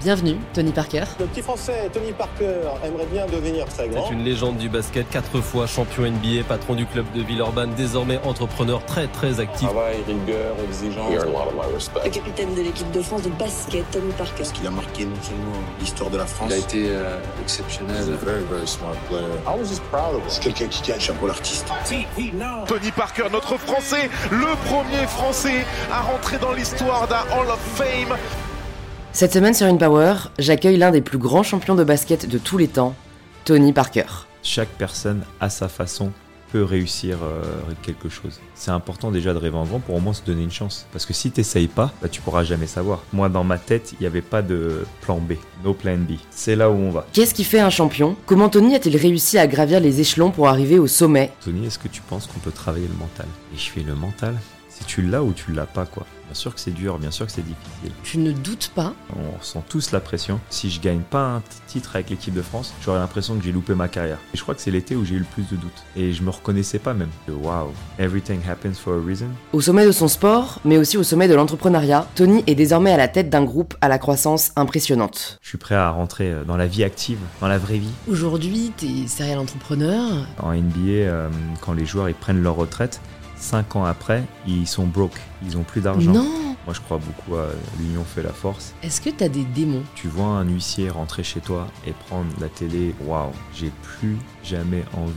Bienvenue, Tony Parker. Le petit français Tony Parker aimerait bien devenir très grand. C'est une légende du basket, quatre fois champion NBA, patron du club de Villeurbanne, désormais entrepreneur très très actif. Travail, rigueur, exigence. Le capitaine de l'équipe de France de basket, Tony Parker. Parce qu'il a marqué non seulement l'histoire de la France. Il a été euh, exceptionnel. Very, very smart player. I was just proud of him. C'est quelqu'un qui tient le chapeau l'artiste. Tony Parker, notre Français, le premier Français à rentrer dans l'histoire d'un Hall of Fame. Cette semaine sur InPower, j'accueille l'un des plus grands champions de basket de tous les temps, Tony Parker. Chaque personne, à sa façon, peut réussir euh, quelque chose. C'est important déjà de rêver en grand pour au moins se donner une chance. Parce que si t'essayes pas, bah, tu pourras jamais savoir. Moi, dans ma tête, il n'y avait pas de plan B, no plan B. C'est là où on va. Qu'est-ce qui fait un champion? Comment Tony a-t-il réussi à gravir les échelons pour arriver au sommet? Tony, est-ce que tu penses qu'on peut travailler le mental? Et je fais le mental? Si tu l'as ou tu l'as pas, quoi. Bien sûr que c'est dur, bien sûr que c'est difficile. Tu ne doutes pas On ressent tous la pression. Si je gagne pas un titre avec l'équipe de France, j'aurais l'impression que j'ai loupé ma carrière. Et je crois que c'est l'été où j'ai eu le plus de doutes. Et je me reconnaissais pas même. Wow, everything happens for a reason. Au sommet de son sport, mais aussi au sommet de l'entrepreneuriat, Tony est désormais à la tête d'un groupe à la croissance impressionnante. Je suis prêt à rentrer euh, dans la vie active, dans la vraie vie. Aujourd'hui, t'es serial entrepreneur. En NBA, euh, quand les joueurs ils prennent leur retraite, 5 ans après, ils sont broke, ils ont plus d'argent. Non Moi je crois beaucoup à l'union fait la force. Est-ce que t'as des démons? Tu vois un huissier rentrer chez toi et prendre la télé, waouh, j'ai plus jamais envie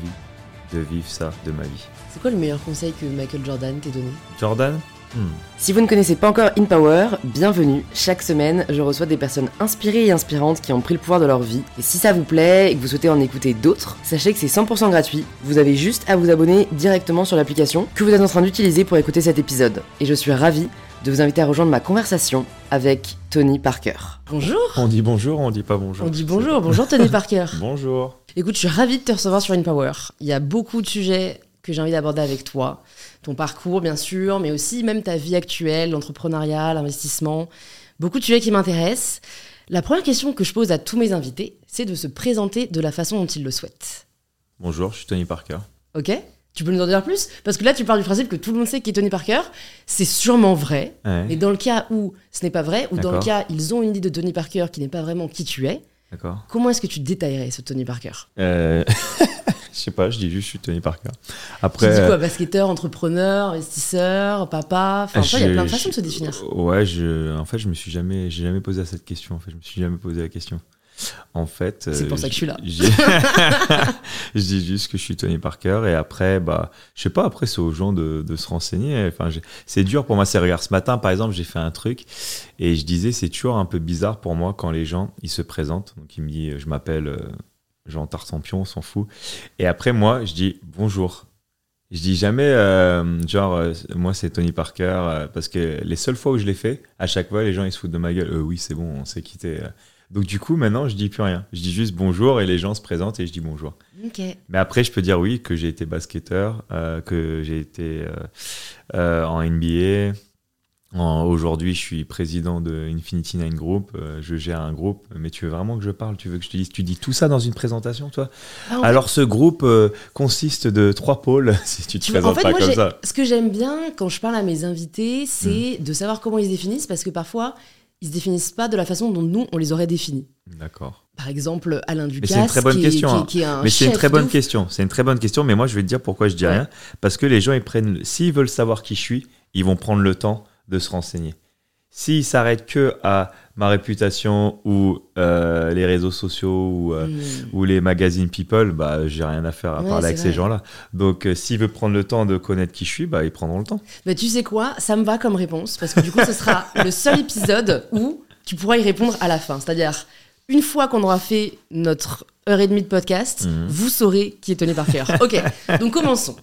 de vivre ça de ma vie. C'est quoi le meilleur conseil que Michael Jordan t'ait donné? Jordan? Hmm. Si vous ne connaissez pas encore InPower, bienvenue. Chaque semaine, je reçois des personnes inspirées et inspirantes qui ont pris le pouvoir de leur vie. Et si ça vous plaît et que vous souhaitez en écouter d'autres, sachez que c'est 100% gratuit. Vous avez juste à vous abonner directement sur l'application que vous êtes en train d'utiliser pour écouter cet épisode. Et je suis ravie de vous inviter à rejoindre ma conversation avec Tony Parker. Bonjour On dit bonjour, on dit pas bonjour. On dit bonjour, bonjour Tony Parker. Bonjour. Écoute, je suis ravie de te recevoir sur InPower. Il y a beaucoup de sujets que j'ai envie d'aborder avec toi. Ton parcours, bien sûr, mais aussi même ta vie actuelle, l'entrepreneuriat, l'investissement. Beaucoup de sujets qui m'intéressent. La première question que je pose à tous mes invités, c'est de se présenter de la façon dont ils le souhaitent. Bonjour, je suis Tony Parker. Ok Tu peux nous en dire plus? Parce que là, tu pars du principe que tout le monde sait qui est Tony Parker. C'est sûrement vrai. Ouais. Mais dans le cas où ce n'est pas vrai, ou dans le cas ils ont une idée de Tony Parker qui n'est pas vraiment qui tu es, comment est-ce que tu détaillerais ce Tony Parker? Euh, je sais pas, je dis juste je suis Tony Parker. Tu Après. dis quoi Basketteur, entrepreneur, investisseur, papa? Enfin, tu il y a plein de façons de se définir. Ouais, je, en fait, je me suis jamais, j'ai jamais posé à cette question. En fait, je me suis jamais posé la question. En fait, C'est euh, pour ça que je suis là. je dis juste que je suis Tony Parker et après, bah, je sais pas. Après, c'est aux gens de, de se renseigner. Enfin, c'est dur pour moi. C'est regarde, ce matin, par exemple, j'ai fait un truc et je disais, c'est toujours un peu bizarre pour moi quand les gens ils se présentent. Donc, il me dit, je m'appelle euh, Jean Tartampion, on s'en fout. Et après, moi, je dis bonjour. Je dis jamais, euh, genre, euh, moi c'est Tony Parker, euh, parce que les seules fois où je l'ai fait, à chaque fois les gens ils se foutent de ma gueule. Euh, oui, c'est bon, on s'est quitté. Donc du coup, maintenant je dis plus rien. Je dis juste bonjour et les gens se présentent et je dis bonjour. Mais après, je peux dire oui, que j'ai été basketteur, que j'ai été en NBA. Aujourd'hui, je suis président de Infinity Nine Group. euh, je gère un groupe. Mais tu veux vraiment que je parle? Tu veux que je te dise Tu dis tout ça dans une présentation, toi? Ah, Alors, ce groupe euh, consiste de trois pôles. si tu te présentes en fait, pas moi, comme ça. ce que j'aime bien quand je parle à mes invités, c'est de savoir comment ils se définissent, parce que parfois, ils se définissent pas de la façon dont nous, on les aurait définis. D'accord. Par exemple, Alain Ducasse, c'est une très bonne qui, est- question, qui est- hein. qui est un Mais c'est une très bonne question. C'est une très bonne question. Mais moi, je vais te dire pourquoi je dis Ouais. rien. Parce que les gens, ils prennent. S'ils veulent savoir qui je suis, ils vont prendre le temps de se renseigner. S'ils s'arrêtent que à ma réputation ou euh, les réseaux sociaux ou, euh, Hmm. ou les magazines People, bah, j'ai rien à faire à Ouais, parler avec ces gens-là. Donc, euh, s'ils veulent prendre le temps de connaître qui je suis, bah, ils prendront le temps. Bah, tu sais quoi? Ça me va comme réponse, parce que du coup, ce sera le seul épisode où tu pourras y répondre à la fin. C'est-à-dire, une fois qu'on aura fait notre heure et demie de podcast, Mhm. vous saurez qui est Tony Parker. Ok, donc commençons.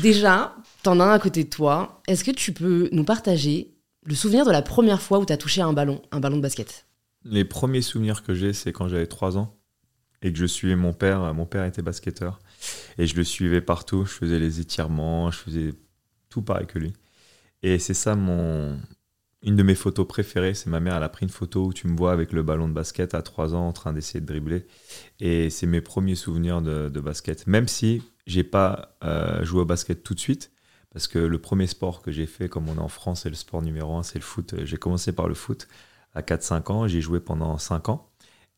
Déjà, t'en as un à côté de toi. Est-ce que tu peux nous partager le souvenir de la première fois où t'as touché un ballon, un ballon de basket? Les premiers souvenirs que j'ai, c'est quand j'avais 3 ans et que je suivais mon père. Mon père était basketteur et je le suivais partout. Je faisais les étirements, je faisais tout pareil que lui. Et c'est ça mon. Une de mes photos préférées, c'est ma mère, elle a pris une photo où tu me vois avec le ballon de basket à 3 ans en train d'essayer de dribbler. Et c'est mes premiers souvenirs de, basket. Même si j'ai pas euh, joué au basket tout de suite, parce que le premier sport que j'ai fait, comme on est en France, c'est le sport numéro un, c'est le foot. J'ai commencé par le foot. à 4-5 ans. J'ai joué pendant 5 ans.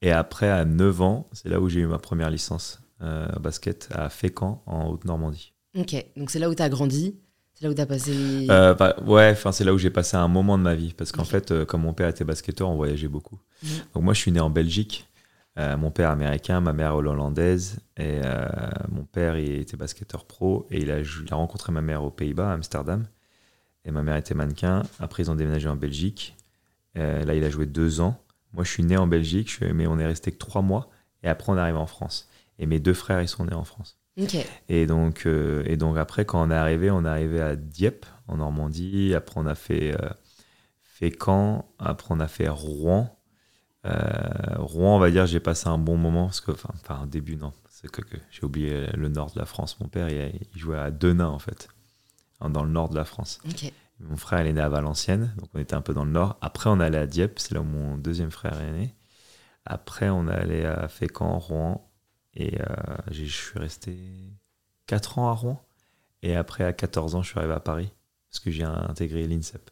Et après, à 9 ans, c'est là où j'ai eu ma première licence euh, basket à Fécamp, en Haute-Normandie. Ok, donc c'est là où tu as grandi c'est là où tu as passé. Euh, bah, ouais, enfin c'est là où j'ai passé un moment de ma vie. Parce qu'en fait, euh, comme mon père était basketteur, on voyageait beaucoup. Mhm. Donc moi, je suis né en Belgique. Euh, mon père américain, ma mère hollandaise. Et mon père, il était basketteur pro. Et il a, il a rencontré ma mère aux Pays-Bas, à Amsterdam. Et ma mère était mannequin. Après, ils ont déménagé en Belgique. Euh, là, il a joué deux ans. Moi, je suis né en Belgique, je suis- mais on est resté que trois mois. Et après, on est arrivé en France. Et mes deux frères, ils sont nés en France. Et donc, euh, et donc après, quand on est arrivé, on est arrivé à Dieppe, en Normandie. Après, on a fait euh, Fécamp. Après, on a fait Rouen. Euh, Rouen, on va dire, j'ai passé un bon moment. Parce que, enfin, au début, non. C'est que, que j'ai oublié le nord de la France. Mon père, il, il jouait à Denain, en fait, dans le nord de la France. Mon frère, il est né à Valenciennes, donc on était un peu dans le nord. Après, on allait à Dieppe, c'est là où mon deuxième frère est né. Après, on allé à Fécamp, Rouen, et euh, je suis resté 4 ans à Rouen. Et après, à 14 ans, je suis arrivé à Paris, parce que j'ai intégré l'INSEP.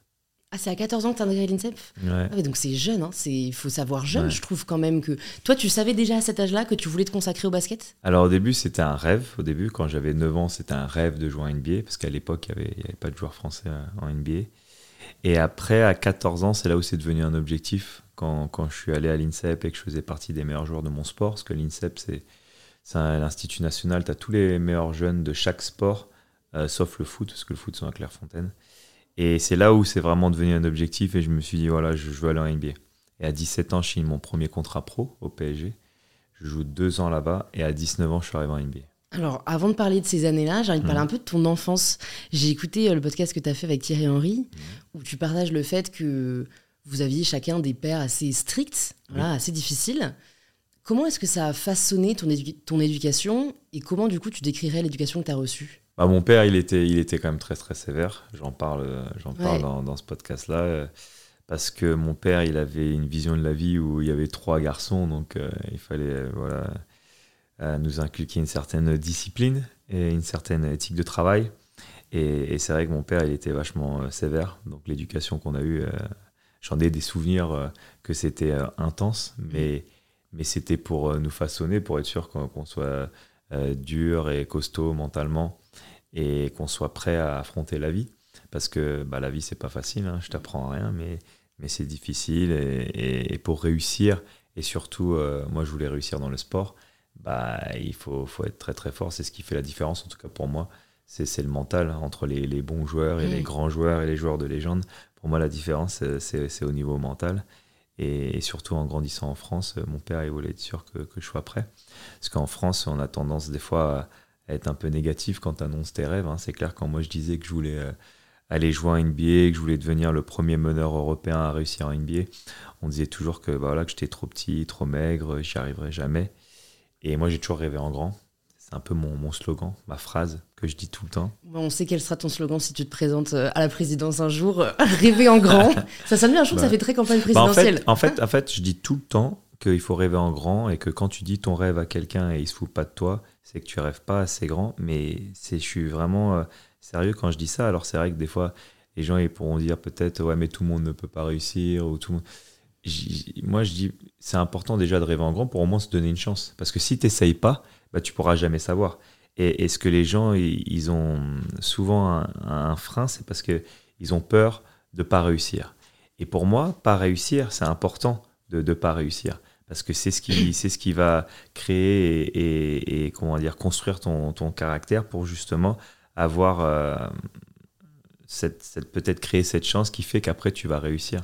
Ah, c'est à 14 ans que tu as intégré l'INSEP Ouais. Ah donc c'est jeune, hein. il faut savoir jeune, Ouais. je trouve quand même que... Toi, tu savais déjà à cet âge-là que tu voulais te consacrer au basket? Alors au début, c'était un rêve. Au début, quand j'avais 9 ans, c'était un rêve de jouer en NBA, parce qu'à l'époque, il n'y avait, pas de joueurs français euh, en NBA. Et après, à 14 ans, c'est là où c'est devenu un objectif. Quand, quand je suis allé à l'INSEP et que je faisais partie des meilleurs joueurs de mon sport, parce que l'INSEP, c'est c'est l'Institut national, tu as tous les meilleurs jeunes de chaque sport, euh, sauf le foot, parce que le foot, sont à Clairefontaine. Et c'est là où c'est vraiment devenu un objectif, et je me suis dit, voilà, je, je veux aller en NBA. Et à 17 ans, je signe mon premier contrat pro au PSG. Je joue deux ans là-bas, et à 19 ans, je suis arrivé en NBA. Alors, avant de parler de ces années-là, j'ai envie de parler Mhm. un peu de ton enfance. J'ai écouté euh, le podcast que tu as fait avec Thierry Henry, où tu partages le fait que vous aviez chacun des pères assez stricts, voilà, assez difficiles. Comment est-ce que ça a façonné ton, édu- ton éducation et comment, du coup, tu décrirais l'éducation que tu as reçue? Bah, mon père, il était, il était quand même très très sévère. J'en parle, j'en parle dans, dans ce podcast-là. euh, Parce que mon père, il avait une vision de la vie où il y avait trois garçons, donc euh, il fallait euh, voilà, euh, nous inculquer une certaine discipline et une certaine éthique de travail. Et, et c'est vrai que mon père, il était vachement sévère. Donc l'éducation qu'on a eue, j'en ai des souvenirs que c'était intense, mais, mais c'était pour nous façonner, pour être sûr qu'on soit dur et costaud mentalement et qu'on soit prêt à affronter la vie. Parce que bah, la vie, c'est pas facile, hein, je t'apprends rien, mais, mais c'est difficile. Et, et- et pour réussir, et surtout, euh, moi, je voulais réussir dans le sport, bah, il faut, faut être très très fort. C'est ce qui fait la différence, en tout cas pour moi. C'est le mental hein, entre les, les bons joueurs et les grands joueurs et les joueurs de légende. Pour moi, la différence, c'est- c'est au niveau mental. Et, et surtout en grandissant en France, euh, mon père, il voulait être sûr que, que je sois prêt. Parce qu'en France, on a tendance des fois à à être un peu négatif quand tu annonces tes rêves. hein. C'est clair, quand moi je disais que je voulais euh, aller jouer en NBA, que je voulais devenir le premier meneur européen à réussir en NBA, on disait toujours que, bah, voilà, que j'étais trop petit, trop maigre, j'y arriverais jamais. Et moi, j'ai toujours rêvé en grand. C'est un peu mon, mon slogan, ma phrase que je dis tout le temps. Bon, On sait quel sera ton slogan si tu te présentes euh, à la présidence un jour. euh, Rêver en grand. ça sonne bien, je trouve que ça Bah. fait très campagne Bah, en, présidentielle. fait, en, fait, en fait, je dis tout le temps qu'il faut rêver en grand et que quand tu dis ton rêve à quelqu'un et il se fout pas de toi, c'est que tu rêves pas assez grand. Mais c'est, je suis vraiment euh, sérieux quand je dis ça. Alors c'est vrai que des fois, les gens ils pourront dire peut-être ouais mais tout le monde ne peut pas réussir ou tout. Moi je dis c'est important déjà de rêver en grand pour au moins se donner une chance. Parce que si tu n'essayes pas, bah, tu pourras jamais savoir. Et, et ce que les gens ils, ont souvent un, un frein, c'est parce que ils ont peur de pas réussir. Et pour moi, pas réussir, c'est important de ne pas réussir. Parce que c'est ce qui, c'est ce qui va créer et, et- et, comment dire, construire ton, ton caractère pour justement avoir euh, cette, cette- peut-être créer cette chance qui fait qu'après tu vas réussir.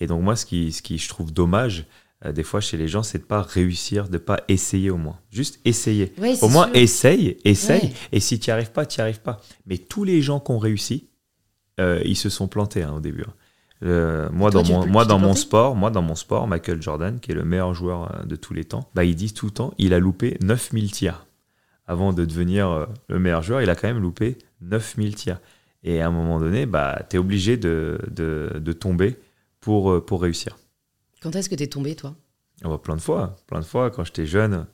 Et donc moi, ce qui, ce qui je trouve dommage euh, des fois chez les gens, c'est de pas réussir, de pas essayer au moins. Juste essayer. Au moins, sûr. essaye, essaye. Ouais. Et si tu n'y arrives pas, tu n'y arrives pas. Mais tous les gens qui ont réussi, euh, ils se sont plantés hein, au début. hein. Euh, moi, Toi, dans tu- mon, tu moi t'es dans mon planté sport, moi dans mon sport, Michael Jordan, qui est le meilleur joueur euh, de tous les temps, bah, ils disent tout le temps, il a loupé 9000 tirs. Avant de devenir euh, le meilleur joueur, il a quand même loupé 9000 tirs. Et à un moment donné, bah, tu es obligé de, de, de tomber pour, pour réussir. Quand est-ce que t'es tombé, toi? On voit plein de fois, plein de fois. Quand j'étais jeune,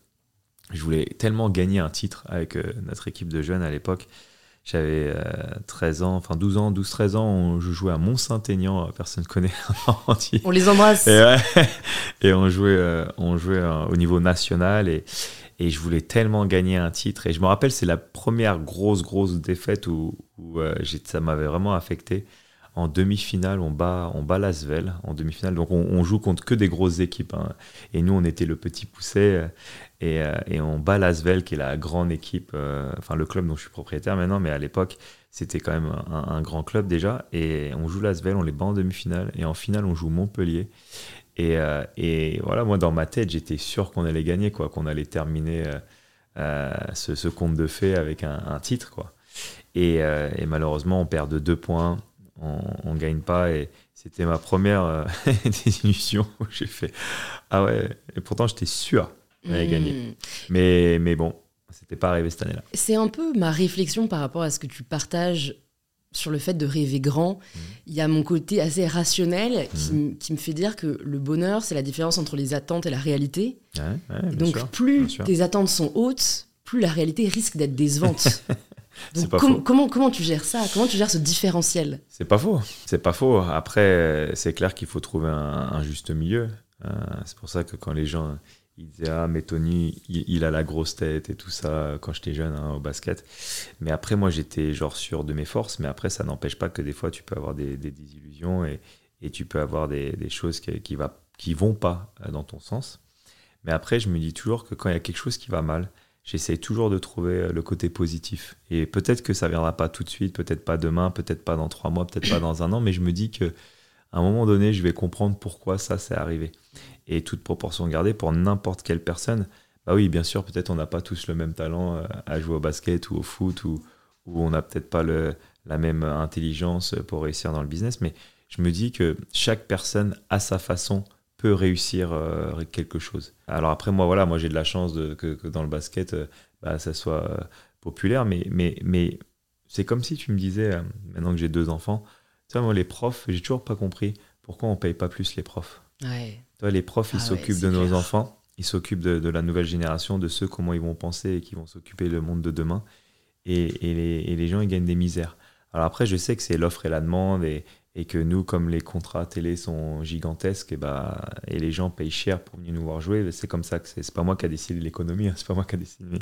je voulais tellement gagner un titre avec notre équipe de jeunes à l'époque. J'avais euh, 13 ans, enfin 12 ans, 12-13 ans, on- je jouais à Mont-Saint-Aignan, euh, personne ne connaît. On les embrasse. Et, ouais, et on jouait, euh, on jouait euh, au niveau national et, et je voulais tellement gagner un titre. Et je me rappelle, c'est la première grosse, grosse défaite où, euh, ça m'avait vraiment affecté. En demi-finale, on bat, on bat Lasvel en demi-finale. Donc on, on joue contre que des grosses équipes. hein. Et nous, on était le petit pousset. euh, Et, euh, et on bat Lasvel, qui est la grande équipe, euh, enfin le club dont je suis propriétaire maintenant, mais à l'époque, c'était quand même un, grand club déjà. Et on joue Lasvel, on les bat en demi-finale. Et en finale, on joue Montpellier. Et, voilà, moi, dans ma tête, j'étais sûr qu'on allait gagner, quoi, qu'on allait terminer ce, ce conte de fées avec un, titre, quoi. Et, et malheureusement, on perd de deux points, on ne gagne pas. Et c'était ma première euh, désillusion où j'ai fait Ah ouais, et pourtant, j'étais sûr qu'on allait gagner. Hmm. Mais, mais bon, c'était pas arrivé cette année-là. C'est un peu ma réflexion par rapport à ce que tu partages sur le fait de rêver grand. Mmh. Il y a mon côté assez rationnel qui, m- qui me fait dire que le bonheur, c'est la différence entre les attentes et la réalité. Ouais, ouais, bien Donc sûr, plus tes attentes sont hautes, plus la réalité risque d'être décevante. C'est Donc pas com- faux. comment, comment tu gères ça? Comment tu gères ce différentiel? C'est pas faux. C'est pas faux. Après, c'est clair qu'il faut trouver un, un juste milieu. Euh, c'est pour ça que quand les gens ils disaient ah mais Tony il, il a la grosse tête et tout ça quand j'étais jeune hein, au basket. Mais après moi j'étais genre sûr de mes forces. Mais après ça n'empêche pas que des fois tu peux avoir des, des désillusions et, et tu peux avoir des, des choses qui, qui va qui vont pas dans ton sens. Mais après je me dis toujours que quand il y a quelque chose qui va mal, j'essaye toujours de trouver euh, le côté positif. Et peut-être que ça viendra pas tout de suite, peut-être pas demain, peut-être pas dans trois mois, peut-être pas dans un an, mais je me dis que un moment donné, je vais comprendre pourquoi ça s'est arrivé. Et toute proportion gardée pour n'importe quelle personne. Bah oui, bien sûr, peut-être on n'a pas tous le même talent euh, à jouer au basket ou au foot ou, on n'a peut-être pas la même intelligence pour réussir dans le business, mais je me dis que chaque personne, à sa façon, peut réussir euh, quelque chose. Alors après, moi, voilà, moi j'ai de la chance de, que, que dans le basket, euh, bah, ça soit euh, populaire, mais, mais, mais c'est comme si tu me disais, maintenant que j'ai deux enfants, tu vois, moi, les profs, j'ai toujours pas compris pourquoi on paye pas plus les profs. Ouais. Tu vois, les profs, ils Ah s'occupent de nos enfants, ils s'occupent de, de la nouvelle génération, de ceux comment ils vont penser et qui vont s'occuper le monde de demain. Et, et les, et les gens, ils gagnent des misères. Alors après, je sais que c'est l'offre et la demande et, et que nous, comme les contrats télé sont gigantesques, et, bah, et les gens payent cher pour venir nous voir jouer, c'est comme ça que c'est. Pas moi qui a décidé de l'économie, hein, c'est pas moi qui a décidé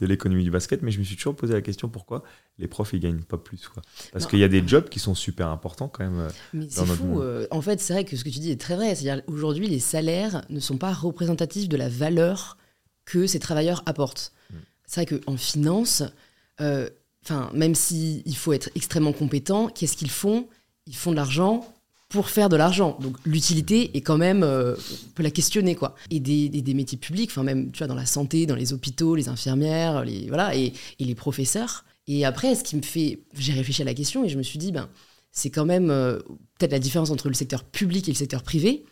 de l'économie du basket, mais je me suis toujours posé la question pourquoi les profs ils gagnent pas plus quoi? Parce qu'il y a des jobs qui sont super importants quand même. euh, Mais c'est fou. euh, en fait, c'est vrai que ce que tu dis est très vrai. C'est-à-dire aujourd'hui, les salaires ne sont pas représentatifs de la valeur que ces travailleurs apportent. Mm. C'est vrai qu'en finance, euh, enfin, même s'il il faut être extrêmement compétent, qu'est-ce qu'ils font? Ils font de l'argent pour faire de l'argent. Donc l'utilité est quand même, euh, on peut la questionner quoi. Et des, métiers publics, enfin même tu vois dans la santé, dans les hôpitaux, les infirmières, les voilà et, et les professeurs. Et après, ce qui me fait, j'ai réfléchi à la question et je me suis dit ben c'est quand même euh, peut-être la différence entre le secteur public et le secteur privé.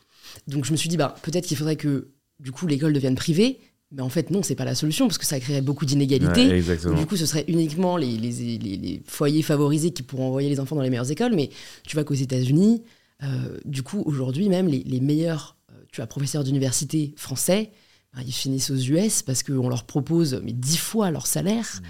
Donc je me suis dit bah peut-être qu'il faudrait que du coup l'école devienne privée. Mais en fait non, c'est pas la solution parce que ça créerait beaucoup d'inégalités. ouais. Du coup, ce serait uniquement les, les- les- les foyers favorisés qui pourront envoyer les enfants dans les meilleures écoles. Mais tu vois qu'aux États-Unis, euh, du coup, aujourd'hui même, les, les meilleurs euh, tu vois, professeurs d'université français, ben, ils finissent aux US parce qu'on leur propose mais dix fois leur salaire Mmh.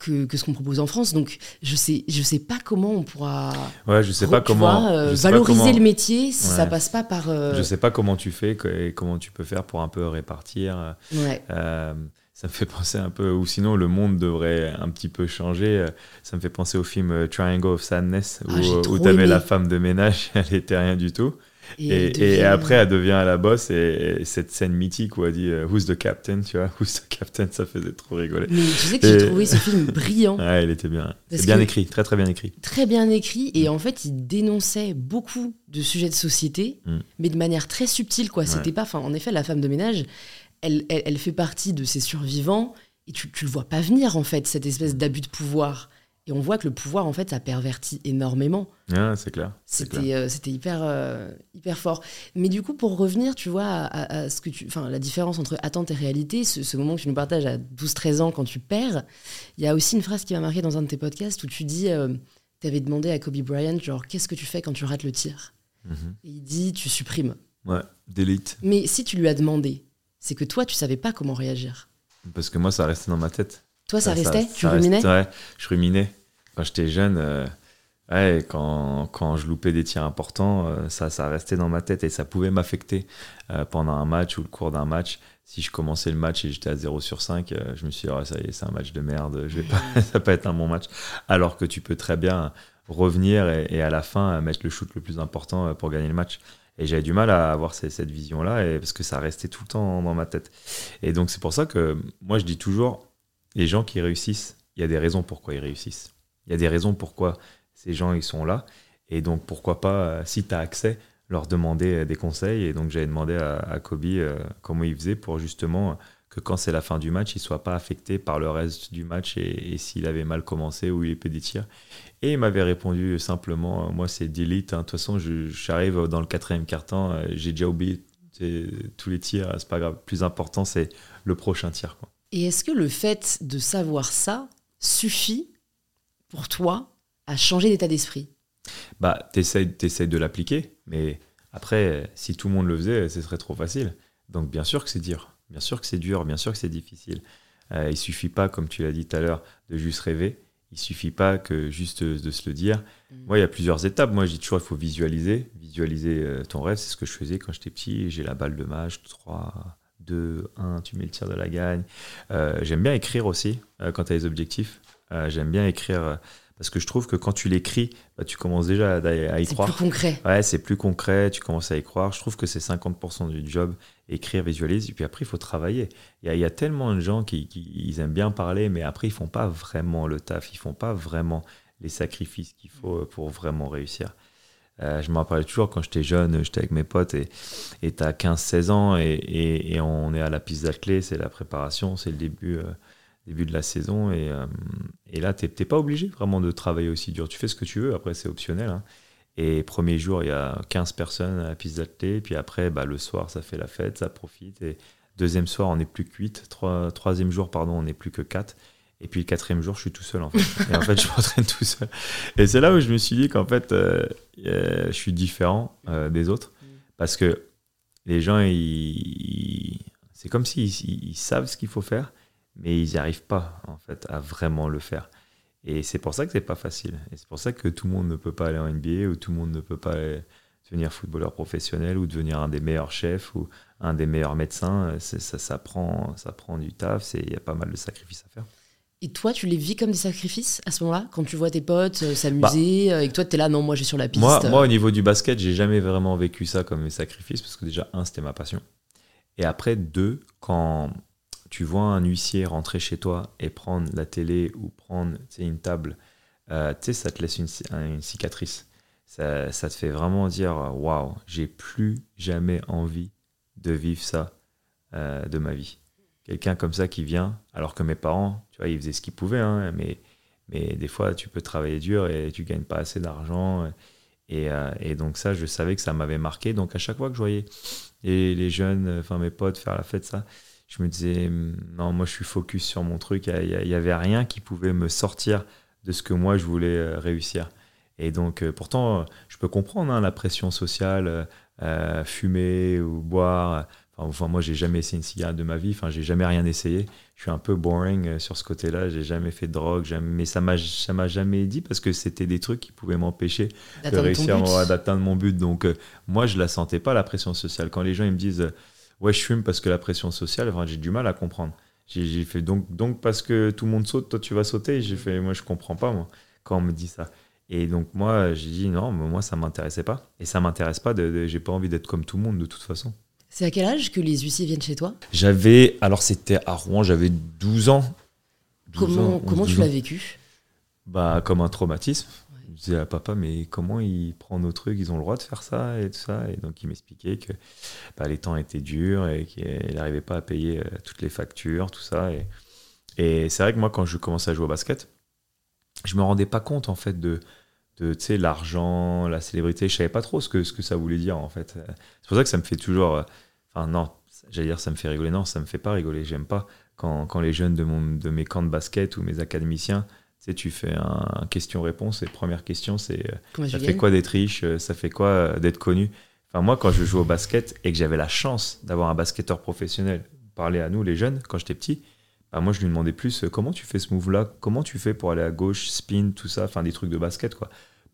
Que, que ce qu'on propose en France. Donc, je sais, je sais pas comment on pourra Ouais, je sais re- pas tu comment. vois, euh, je sais pas valoriser comment- le métier si Ouais. ça passe pas par. euh, Je sais pas comment tu fais et comment tu peux faire pour un peu répartir. euh, ouais. Euh, ça me fait penser un peu, ou sinon le monde devrait un petit peu changer. Euh, Ça me fait penser au film euh, Triangle of Sadness, Ah, où, trop où tu avais la femme de ménage, elle était rien du tout. Et, Et, elle et devient- après, elle devient à la bosse, et, et cette scène mythique où elle dit euh, Who's the captain Tu vois, Who's the captain? Ça faisait trop rigoler. Mais tu sais que j'ai trouvé ce film brillant. Ouais, elle était bien. C'est bien écrit, très très bien écrit. très bien écrit et en fait il dénonçait beaucoup de sujets de société Mm. mais de manière très subtile quoi c'était pas enfin en effet la femme de ménage elle, elle, elle fait partie de ces survivants et tu, tu le vois pas venir en fait cette espèce d'abus de pouvoir et on voit que le pouvoir en fait ça pervertit énormément Ouais, c'est clair. c'était euh, c'était hyper euh, hyper fort mais du coup pour revenir tu vois à, à- à ce que tu la différence entre attente et réalité ce, ce moment que tu nous partages à 12 13 ans quand tu perds il y a aussi une phrase qui m'a marqué dans un de tes podcasts où tu dis tu avais demandé à Kobe Bryant genre qu'est-ce que tu fais quand tu rates le tir? Mhm. et il dit tu supprimes Ouais, delete. mais si tu lui as demandé c'est que toi tu savais pas comment réagir Parce que moi, ça restait dans ma tête. Toi ça, restait? Tu ça ruminais? ouais, je ruminais. quand j'étais jeune, euh, ouais, quand, quand je loupais des tirs importants, euh, ça, ça restait dans ma tête et ça pouvait m'affecter euh, pendant un match ou le cours d'un match. Si je commençais le match et j'étais à 0 sur 5, euh, je me suis dit, oh, ça y est, c'est un match de merde, je vais pas, ça va pas être un bon match. Alors que tu peux très bien revenir et, et à la fin mettre le shoot le plus important pour gagner le match. Et j'avais du mal à avoir ces- cette vision-là parce que ça restait tout le temps dans ma tête. Et donc c'est pour ça que moi je dis toujours, les gens qui réussissent, il y a des raisons pourquoi ils réussissent. Il y a des raisons pourquoi ces gens ils sont là. Et donc pourquoi pas, euh, si tu as accès, leur demander euh, des conseils. Et donc j'avais demandé à, Kobe euh, comment il faisait pour justement que quand c'est la fin du match, il soit pas affecté par le reste du match et, s'il avait mal commencé ou il épée des tirs. Et il m'avait répondu simplement, moi c'est delete, hein. de toute façon j'arrive dans le quatrième quart-temps, j'ai déjà oublié tous les tirs, c'est pas grave. Le plus important c'est le prochain tir. Et est-ce que le fait de savoir ça suffit pour toi à changer d'état d'esprit? Bah t'essayes, t'essayes de l'appliquer, mais après si tout le monde le faisait, ce serait trop facile. Donc bien sûr que c'est dur, bien sûr que c'est dur, bien sûr que c'est difficile. Euh, il suffit pas, comme tu l'as dit tout à l'heure, de juste rêver. Il suffit pas que juste de se le dire. Moi, il y a plusieurs étapes. Moi, je dis toujours, il faut visualiser. Visualiser euh, ton rêve, c'est ce que je faisais quand j'étais petit. J'ai la balle de match, 3, 2, 1, tu mets le tir de la gagne. Euh, J'aime bien écrire aussi euh, quand tu as les objectifs. Euh, J'aime bien écrire parce que je trouve que quand tu l'écris, bah, tu commences déjà à, à y C'est croire. plus concret. Ouais, c'est plus concret, tu commences à y croire. Je trouve que c'est 50% du job, écrire, visualiser. Et puis après, il faut travailler. Il y a, il y a tellement de gens qui, qui- ils aiment bien parler, mais après, ils font pas vraiment le taf, ils font pas vraiment les sacrifices qu'il faut pour vraiment réussir. Euh, je me rappelle toujours quand j'étais jeune, j'étais avec mes potes et et tu as 15-16 ans et, on est à la piste d'athlée, c'est la préparation, c'est le début, euh, de la saison. Et, euh, et là, tu n'es pas obligé vraiment de travailler aussi dur. Tu fais ce que tu veux, après, c'est optionnel. hein. Et premier jour, il y a 15 personnes à la piste d'athlée. Puis après, bah, le soir, ça fait la fête, ça profite. Et deuxième soir, on n'est plus que 8. Trois, troisième jour, pardon, on n'est plus que 4. Et puis le quatrième jour, je suis tout seul en fait. Et en fait, je m'entraîne tout seul. Et c'est là où je me suis dit qu'en fait, euh, euh, je suis différent euh, des autres. Parce que les gens, ils, c'est comme s'ils ils- savent ce qu'il faut faire, mais ils n'y arrivent pas en fait à vraiment le faire. Et c'est pour ça que c'est pas facile. Et c'est pour ça que tout le monde ne peut pas aller en NBA ou tout le monde ne peut pas devenir footballeur professionnel ou devenir un des meilleurs chefs ou un des meilleurs médecins. Ça, ça, prend, ça prend du taf, il y a pas mal de sacrifices à faire. Et toi, tu les vis comme des sacrifices à ce moment-là Quand tu vois tes potes euh, s'amuser euh, et que toi, tu es là, non, moi, je suis sur la piste. Moi, euh, moi, au niveau du basket, j'ai jamais vraiment vécu ça comme un sacrifice parce que déjà, un, c'était ma passion. Et après, deux, quand tu vois un huissier rentrer chez toi et prendre la télé ou prendre une table, euh, ça te laisse une, une cicatrice. Ça, ça te fait vraiment dire waouh, j'ai plus jamais envie de vivre ça euh, de ma vie. Quelqu'un comme ça qui vient, alors que mes parents, ils faisaient ce qu'ils pouvaient, hein, mais, mais des fois, tu peux travailler dur et tu gagnes pas assez d'argent. Et, euh, et donc ça, je savais que ça m'avait marqué. Donc à chaque fois que je voyais les, les jeunes, enfin mes potes faire la fête, ça, je me disais, hum, non, moi je suis focus sur mon truc. Il n'y avait rien qui pouvait me sortir de ce que moi je voulais euh, réussir. Et donc euh, pourtant, je peux comprendre hein, la pression sociale, fumer ou boire. Enfin, moi, j'ai jamais essayé une cigarette de ma vie. Enfin, j'ai jamais rien essayé. Je suis un peu boring euh, sur ce côté-là. J'ai jamais fait de drogue. Jamais... Mais ça m'a, ça m'a jamais dit parce que c'était des trucs qui pouvaient m'empêcher de réussir ouais, d'atteindre mon but. Donc, euh, moi, je la sentais pas, la pression sociale. Quand les gens ils me disent, euh, ouais, je fume parce que la pression sociale, enfin, j'ai du mal à comprendre. J'ai, j'ai fait donc, donc parce que tout le monde saute, toi, tu vas sauter. J'ai fait, moi, je comprends pas, moi, quand on me dit ça. Et donc, moi, j'ai dit, non, mais moi, ça m'intéressait pas. Et ça m'intéresse pas, de, de- j'ai pas envie d'être comme tout le monde, de toute façon. C'est à quel âge que les huissiers viennent chez toi? J'avais, alors c'était à Rouen, j'avais 12 ans. 12 Comment, ans, comment 11, tu 12 ans. l'as vécu? Bah, comme un traumatisme. Je disais à papa, mais comment il prend nos trucs? Ils ont le droit de faire ça et tout ça. Et donc, il m'expliquait que bah, les temps étaient durs et qu'il n'arrivait pas à payer euh, toutes les factures, tout ça. Et, et c'est vrai que moi, quand je commençais à jouer au basket, je me rendais pas compte, en fait, de, de tu sais, l'argent, la célébrité. Je savais pas trop ce que, ce que ça voulait dire, en fait. C'est pour ça que ça me fait toujours. euh, Enfin, non, j'allais dire ça me fait rigoler. Non, ça me fait pas rigoler. J'aime pas quand, quand les jeunes de, mon, de mes camps de basket ou mes académiciens tu sais, tu fais un, question-réponse et première question, c'est euh, Comment ça fait quoi d'être riche euh, Ça fait quoi euh, d'être connu? Enfin, moi, quand je jouais au basket et que j'avais la chance d'avoir un basketteur professionnel parler à nous, les jeunes, quand j'étais petit, bah, moi je lui demandais plus euh, comment tu fais ce move là, comment tu fais pour aller à gauche, spin, tout ça, enfin des trucs de basket quoi.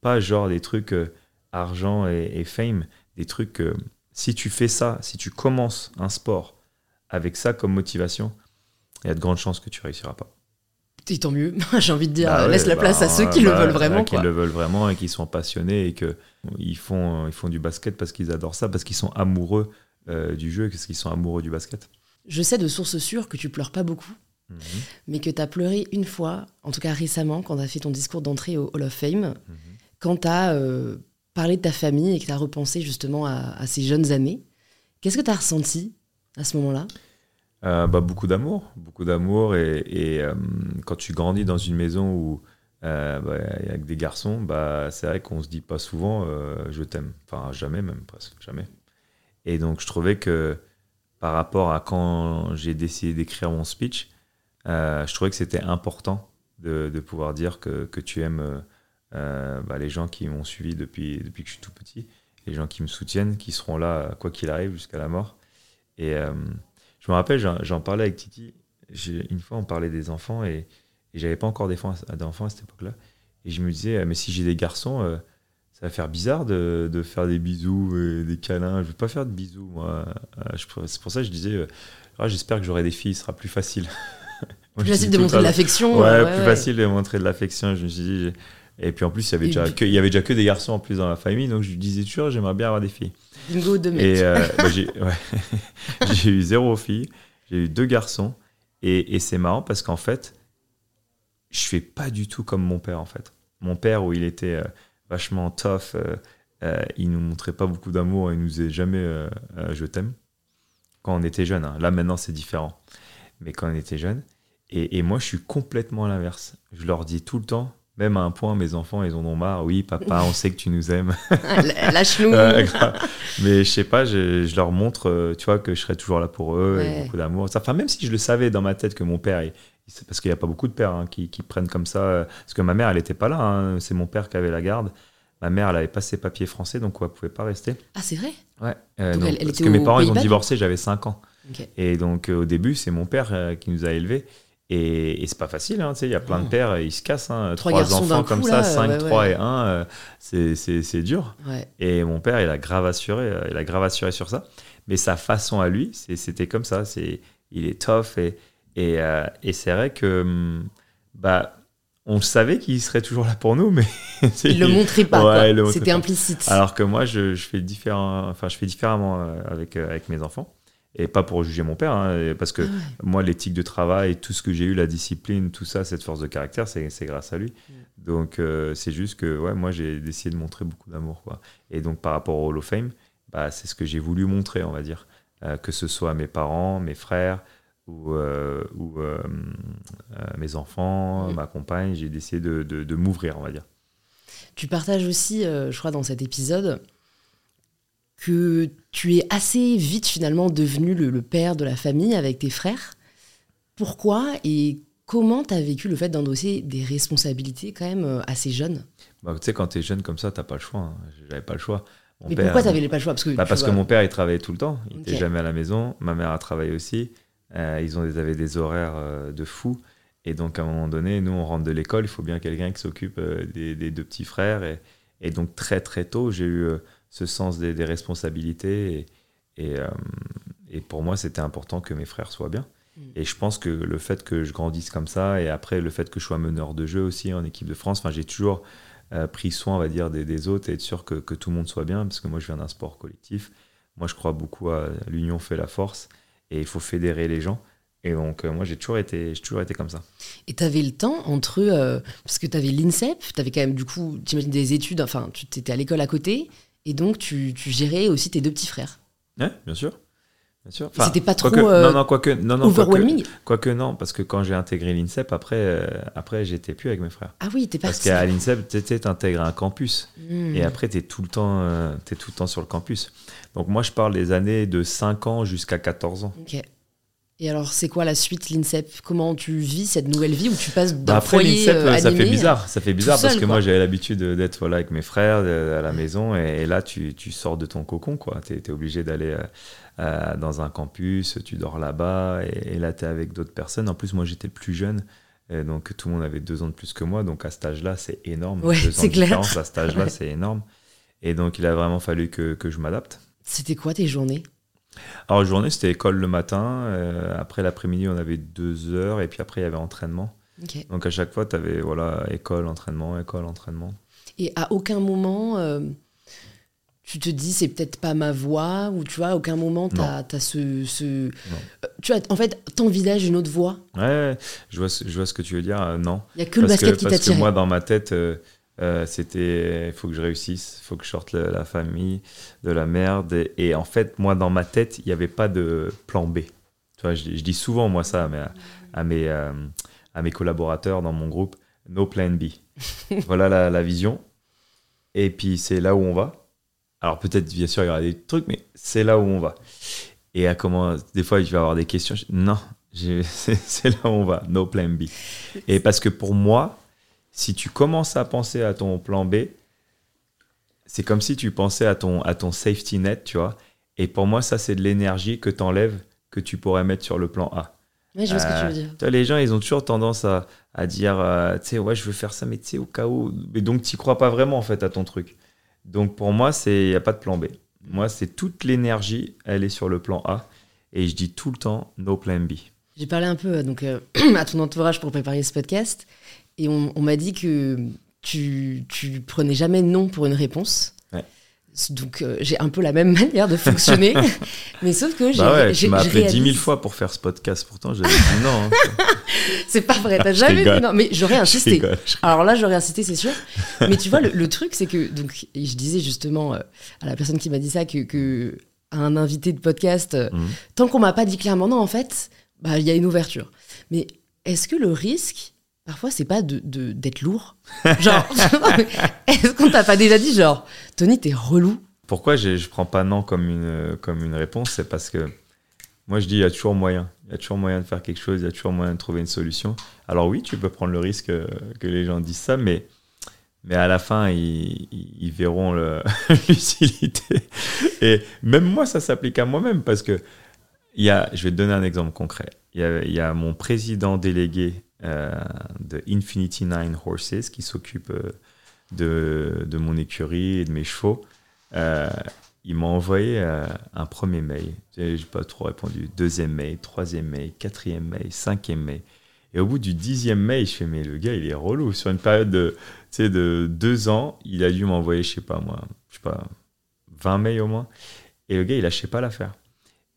Pas genre des trucs euh, argent et, et fame, des trucs euh, si tu fais ça, si tu commences un sport avec ça comme motivation, il y a de grandes chances que tu réussiras pas. Et tant mieux, j'ai envie de dire, Bah ouais, laisse la bah, place à ceux qui le bah, veulent vraiment. bah, Qui le veulent vraiment et qui sont passionnés et que ils font, ils font du basket parce qu'ils adorent ça, parce qu'ils sont amoureux euh, du jeu, parce qu'ils sont amoureux du basket. Je sais de source sûre que tu pleures pas beaucoup, Mhm, mais que tu as pleuré une fois, en tout cas récemment, quand tu as fait ton discours d'entrée au Hall of Fame, mhm. Quand tu as parlé de ta famille et que tu as repensé justement à, ces jeunes années. Qu'est-ce que tu as ressenti à ce moment-là? Euh, bah, beaucoup d'amour, beaucoup d'amour et, euh, quand tu grandis dans une maison où euh, bah, avec des garçons, bah, c'est vrai qu'on se dit pas souvent euh, je t'aime, enfin jamais même presque jamais. Et donc je trouvais que par rapport à quand j'ai décidé d'écrire mon speech, euh, je trouvais que c'était important de, pouvoir dire que, tu aimes euh, euh, bah, les gens qui m'ont suivi depuis, depuis que je suis tout petit, les gens qui me soutiennent, qui seront là quoi qu'il arrive jusqu'à la mort. Et euh, je me rappelle, j'en parlais avec Titi. Une fois, on parlait des enfants et, et j'avais pas encore d'enfants à, cette époque-là. Et je me disais, euh, mais si j'ai des garçons, euh, ça va faire bizarre de, de faire des bisous et des câlins. Je veux pas faire de bisous, moi. Euh, C'est pour ça que je disais, euh, Ah, j'espère que j'aurai des filles, ce sera plus facile. Plus facile de montrer de l'affection. Ouais, euh, plus facile de montrer de l'affection. Je me suis dit. Et puis en plus, il y avait déjà que, il y avait déjà que des garçons en plus dans la famille, donc je lui disais toujours, j'aimerais bien avoir des filles. Bingo de mecs. Et euh, bah, j'ai ouais. Eu zéro fille, j'ai eu deux garçons. Et, et c'est marrant parce qu'en fait, je fais pas du tout comme mon père en fait. Mon père, où il était euh, vachement tough, euh, euh, il nous montrait pas beaucoup d'amour, il nous disait jamais euh, euh, je t'aime. Quand on était jeune, hein. là maintenant c'est différent. Mais quand on était jeune, et, et moi je suis complètement à l'inverse. Je leur dis tout le temps, même à un point, mes enfants ils en ont marre. Oui, papa, on sait que tu nous aimes. Lâche-nous. Mais je sais pas, je, je leur montre, euh, tu vois, que je serai toujours là pour eux, Ouais. et beaucoup d'amour. Enfin, même si je le savais dans ma tête que mon père, il- il- parce qu'il n'y a pas beaucoup de pères hein, qui, qui prennent comme ça, euh, parce que ma mère, elle n'était pas là, hein, c'est mon père qui avait la garde. Ma mère, elle avait pas ses papiers français, donc elle pouvait pas rester. Ah, c'est vrai? Ouais. Euh, Donc non, elle- elle parce était que mes parents, ils ont divorcé, j'avais 5 ans. Et donc, euh, au début, c'est mon père qui nous a élevés. Et, et c'est pas facile, hein, tu sais, il y a plein de Non. pères, ils se cassent. Hein, Trois trois enfants comme coup, ça, là, 5, ouais, 3 ouais. et 1, c'est c'est- dur. Ouais. Et mon père, il a grave assuré, euh, il a grave assuré sur ça. Mais sa façon à lui, c'était comme ça. C'est, il est tough et et, euh, et c'est vrai que hum, bah on savait qu'il serait toujours là pour nous, mais Il le montrait pas. C'était implicite. Alors que moi, je, je fais différent, enfin je fais différemment euh, avec euh, avec mes enfants. Et pas pour juger mon père, hein, parce que Ah ouais. moi, l'éthique de travail, tout ce que j'ai eu, la discipline, tout ça, cette force de caractère, c'est grâce à lui. Mm. Donc, euh, c'est juste que ouais, moi, j'ai essayé de montrer beaucoup d'amour. Et donc, par rapport au Hall of Fame, bah, c'est ce que j'ai voulu montrer, on va dire. Euh, que ce soit mes parents, mes frères ou, euh, ou mes enfants, Mm. ma compagne, j'ai essayé de, de- de m'ouvrir, on va dire. Tu partages aussi, je crois, dans cet épisode, que tu es assez vite finalement devenu le, le père de la famille avec tes frères. Pourquoi et comment tu as vécu le fait d'endosser des responsabilités quand même euh, assez jeunes? Bah, tu sais, quand tu es jeune comme ça, tu pas le choix. hein. J'avais pas le choix. Mon Mais père- pourquoi tu pas le choix? Parce que, Bah, que mon père, il travaillait tout le temps. Il n'était jamais à la maison. Ma mère a travaillé aussi. Euh, ils, ont, ils avaient des horaires euh, de fou. Et donc, à un moment donné, nous, on rentre de l'école. Il faut bien quelqu'un qui s'occupe euh, des, des deux petits frères. Et, et donc, très, très tôt, j'ai eu ce sens des, des responsabilités. Et, et, euh, et pour moi, c'était important que mes frères soient bien. Mm. Et je pense que le fait que je grandisse comme ça, et après le fait que je sois meneur de jeu aussi en équipe de France, j'ai toujours euh, pris soin, on va dire, des, des autres et être sûr que, que tout le monde soit bien, parce que moi, je viens d'un sport collectif. Moi, je crois beaucoup à l'union fait la force, et il faut fédérer les gens. Et donc, euh, moi, j'ai toujours été, toujours été comme ça. Et tu avais le temps entre. euh, parce que tu avais l'INSEP, tu avais quand même, du coup, j'imagine des études, enfin, tu étais à l'école à côté, et donc tu, tu gérais aussi tes deux petits frères. Ouais, bien sûr. Bien sûr. C'était pas trop, quoique- euh, non, non, quoique, non, non, Overwhelming quoique non, parce que quand j'ai intégré l'INSEP, après, euh, après j'étais plus avec mes frères. Ah oui, t'es Parce parti. qu'à l'INSEP, tu intègres un campus. Hmm. Et après, tu es, tout le temps, euh, t'es tout le temps sur le campus. Donc moi, je parle des années de 5 ans jusqu'à 14 ans. Ok. Et alors, c'est quoi la suite, l'INSEP? Comment tu vis cette nouvelle vie où tu passes d'un Bah après foyer l'INSEP, euh, ça fait bizarre. Ça fait bizarre parce seul, que quoi. moi j'avais l'habitude de- d'être voilà, avec mes frères à la maison et, et là tu, tu sors de ton cocon. Tu es, obligé d'aller euh, dans un campus, tu dors là-bas et, et là tu es avec d'autres personnes. En plus, moi j'étais le plus jeune. et donc tout le monde avait deux ans de plus que moi. Donc à cet âge-là, c'est énorme. Ouais, Deux ans c'est de clair. différence, À cet âge-là, Ouais. c'est énorme. Et donc il a vraiment fallu que, que je m'adapte. C'était quoi tes journées? Alors, journée, c'était école le matin. euh, après l'après-midi, on avait deux heures. Et puis après, il y avait entraînement. Donc, à chaque fois, tu avais voilà, école, entraînement, école, entraînement. Et à aucun moment, euh, tu te dis c'est peut-être pas ma voix, ou tu vois, à aucun moment, tu as, ce. ce- Euh, tu vois, en fait, t'envisages une autre voie? Ouais, je vois, ce- je vois ce que tu veux dire. euh, non. Il y a que le basket qui parce que moi, dans ma tête, euh, c'était il faut que je réussisse, il faut que je sorte la, la famille de la merde. Et, et en fait, moi, dans ma tête, il n'y avait pas de plan B. Tu vois, je, je dis souvent, moi, ça à mes, à mes, euh, à mes collaborateurs dans mon groupe no plan B. voilà la, la vision. Et puis, c'est là où on va. Alors, peut-être, bien sûr, il y aura des trucs, mais c'est là où on va. Et à comment, des fois, je vais avoir des questions. Je- non, c'est là où on va, no plan B. Et parce que pour moi, si tu commences à penser à ton plan B, c'est comme si tu pensais à ton, à ton safety net, tu vois. Et pour moi, ça, c'est de l'énergie que tu enlèves, que tu pourrais mettre sur le plan A. Ouais, je vois ce que tu Euh, veux dire. tu vois, les gens, ils ont toujours tendance à, à dire, euh, tu sais, ouais, je veux faire ça, mais tu sais, au cas où. Mais donc, tu crois pas vraiment, en fait, à ton truc. Donc, pour moi, il n'y a pas de plan B. Moi, c'est toute l'énergie, elle est sur le plan A. Et je dis tout le temps, no plan B. J'ai parlé un peu euh, donc, euh, à ton entourage pour préparer ce podcast, et on, on m'a dit que tu, tu prenais jamais non pour une réponse. Ouais. Donc euh, j'ai un peu la même manière de fonctionner, mais sauf que j'ai Bah ouais, j'ai- tu m'as appelé 10 000 réalise- fois pour faire ce podcast, pourtant, j'avais dit non. hein. C'est pas vrai, t'as jamais dit non, mais j'aurais insisté. Alors là, j'aurais insisté, c'est sûr. Mais tu vois, le, le truc, c'est que donc je disais justement euh, à la personne qui m'a dit ça que, que à un invité de podcast, euh, Mhm. tant qu'on m'a pas dit clairement non, en fait, bah il y a une ouverture. Mais est-ce que le risque, parfois, c'est pas de de- d'être lourd Genre, est-ce qu'on t'a pas déjà dit genre, Tony, t'es relou? Pourquoi je je prends pas non comme une, comme une réponse? C'est parce que moi je dis il y a toujours moyen. Il y a toujours moyen de faire quelque chose, il y a toujours moyen de trouver une solution. Alors oui, tu peux prendre le risque euh, que les gens disent ça, mais, mais à la fin, ils, ils- verront l'utilité. Et même moi, ça s'applique à moi-même parce que y a, je vais te donner un exemple concret. Il y a, mon président délégué de Infinity Nine Horses qui s'occupe euh, de, de mon écurie et de mes chevaux. Euh, il m'a envoyé euh, un premier mail. J'ai j'ai pas trop répondu. Deuxième mail, troisième mail, quatrième mail, cinquième mail. Et au bout du dixième mail, je fais, mais le gars, il est relou. Sur une période de, de deux ans, il a dû m'envoyer, je sais pas moi, je sais pas, 20 mails au moins. Et le gars, il lâchait pas l'affaire.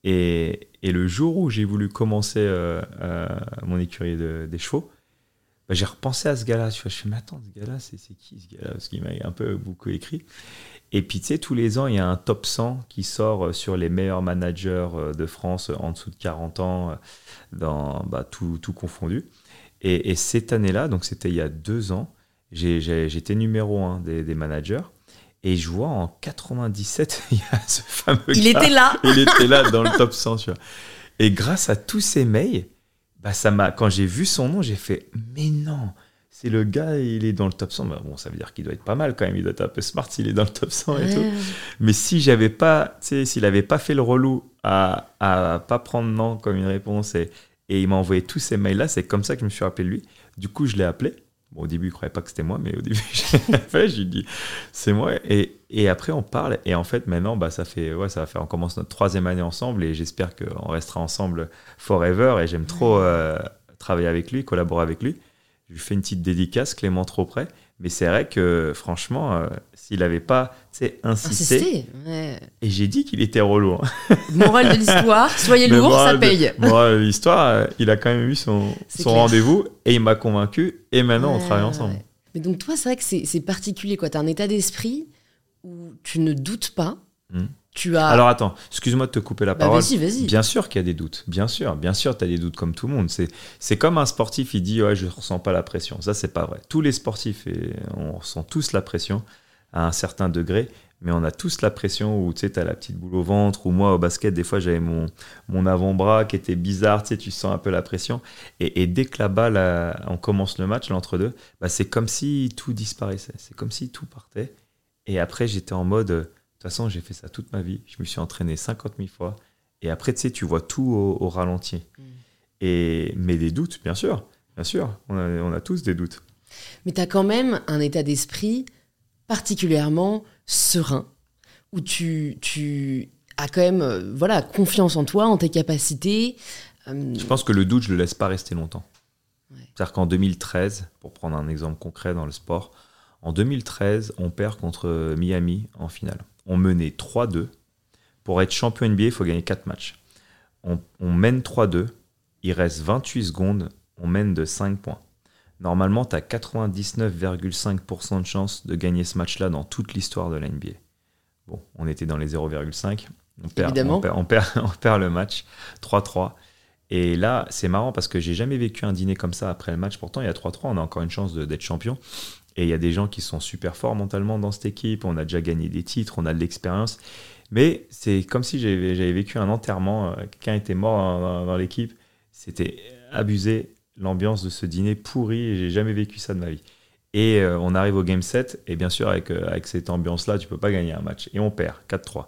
Et, le jour où j'ai voulu commencer euh, euh, mon écurie de- des chevaux, bah, j'ai repensé à ce gars-là. Je me suis dit, mais attends, ce gars-là, c'est qui ce gars-là? Parce qu'il m'a un peu beaucoup écrit. Et puis, tu sais, tous les ans, il y a un top 100 qui sort euh, sur les meilleurs managers de France en dessous de 40 ans, dans bah, tout, confondu. Et, et cette année-là, donc c'était il y a deux ans, j'étais numéro un des managers. Et je vois en 97, il y a ce fameux Il gars. était là Il était là dans le top 100. Tu vois. Et grâce à tous ces mails, bah ça m'a, quand j'ai vu son nom, j'ai fait Mais non, c'est le gars, il est dans le top 100. Bah, bon, ça veut dire qu'il doit être pas mal quand même. Il doit être un peu smart s'il est dans le top 100 et tout. Mais si j'avais pas, tu sais, s'il avait pas fait le relou à, à pas prendre non comme une réponse et, et il m'a envoyé tous ces mails-là, c'est comme ça que je me suis rappelé de lui. Du coup, je l'ai appelé. Bon, au début, il croyait pas que c'était moi, mais au début, j'ai je lui dit, c'est moi. Et, et après, on parle. Et en fait, maintenant, bah, ça fait, ouais, ça va faire, on commence notre troisième année ensemble et j'espère qu'on restera ensemble forever. Et j'aime trop euh, travailler avec lui, collaborer avec lui. Je lui fais une petite dédicace, Clément trop près. Mais c'est vrai que, franchement, euh, s'il avait pas, tu insisté, Insisté. Ouais. et j'ai dit qu'il était relou. hein. Morale de l'histoire, soyez lourd, ça de- paye. morale de l'histoire, euh, il a quand même eu son, rendez-vous et il m'a convaincu. Et maintenant, on travaille ensemble. ouais. Mais donc toi, c'est vrai que c'est particulier, quoi. T'as un état d'esprit où tu ne doutes pas. Hmm. Tu as. Alors attends, excuse-moi de te couper la bah, parole. vas-y, vas-y. Bien sûr qu'il y a des doutes, bien sûr, bien sûr, tu as des doutes comme tout le monde. C'est, comme un sportif, il dit ouais, je ressens pas la pression. Ça, c'est pas vrai. Tous les sportifs, et on ressent tous la pression à un certain degré, mais on a tous la pression où tu sais, as la petite boule au ventre, ou moi au basket, des fois j'avais mon, mon avant-bras qui était bizarre, tu sais, tu sens un peu la pression. Et, dès que la balle, on commence le match, l'entre-deux, bah, c'est comme si tout disparaissait, c'est comme si tout partait. Et après, j'étais en mode, de toute façon, j'ai fait ça toute ma vie, je me suis entraîné 50 000 fois. Et après, tu sais, tu vois tout au, ralenti. Mm. Et, mais des doutes, bien sûr, bien sûr, on a, on a tous des doutes. Mais tu as quand même un état d'esprit particulièrement serein, où tu, tu as quand même euh, voilà, confiance en toi, en tes capacités. Euh, je pense que le doute, je ne le laisse pas rester longtemps. C'est-à-dire qu'en 2013, pour prendre un exemple concret dans le sport, en 2013, on perd contre Miami en finale. On menait 3-2. Pour être champion NBA, il faut gagner 4 matchs. On, on mène 3-2. Il reste 28 secondes. On mène de 5 points. Normalement, tu as 99,5% de chance de gagner ce match-là dans toute l'histoire de la NBA. Bon, on était dans les 0,5. On perd, on, perd, on, perd, on perd le match 3-3. Et là, c'est marrant parce que j'ai jamais vécu un dîner comme ça après le match. Pourtant, il y a 3-3, on a encore une chance d'être champion. Et il y a des gens qui sont super forts mentalement dans cette équipe. On a déjà gagné des titres, on a de l'expérience. Mais c'est comme si j'avais vécu un enterrement. Quelqu'un était mort dans, l'équipe. C'était abusé l'ambiance de ce dîner pourri j'ai jamais vécu ça de ma vie. Et euh, on arrive au game 7 et bien sûr avec, euh, avec cette ambiance-là, tu peux pas gagner un match. Et on perd 4-3.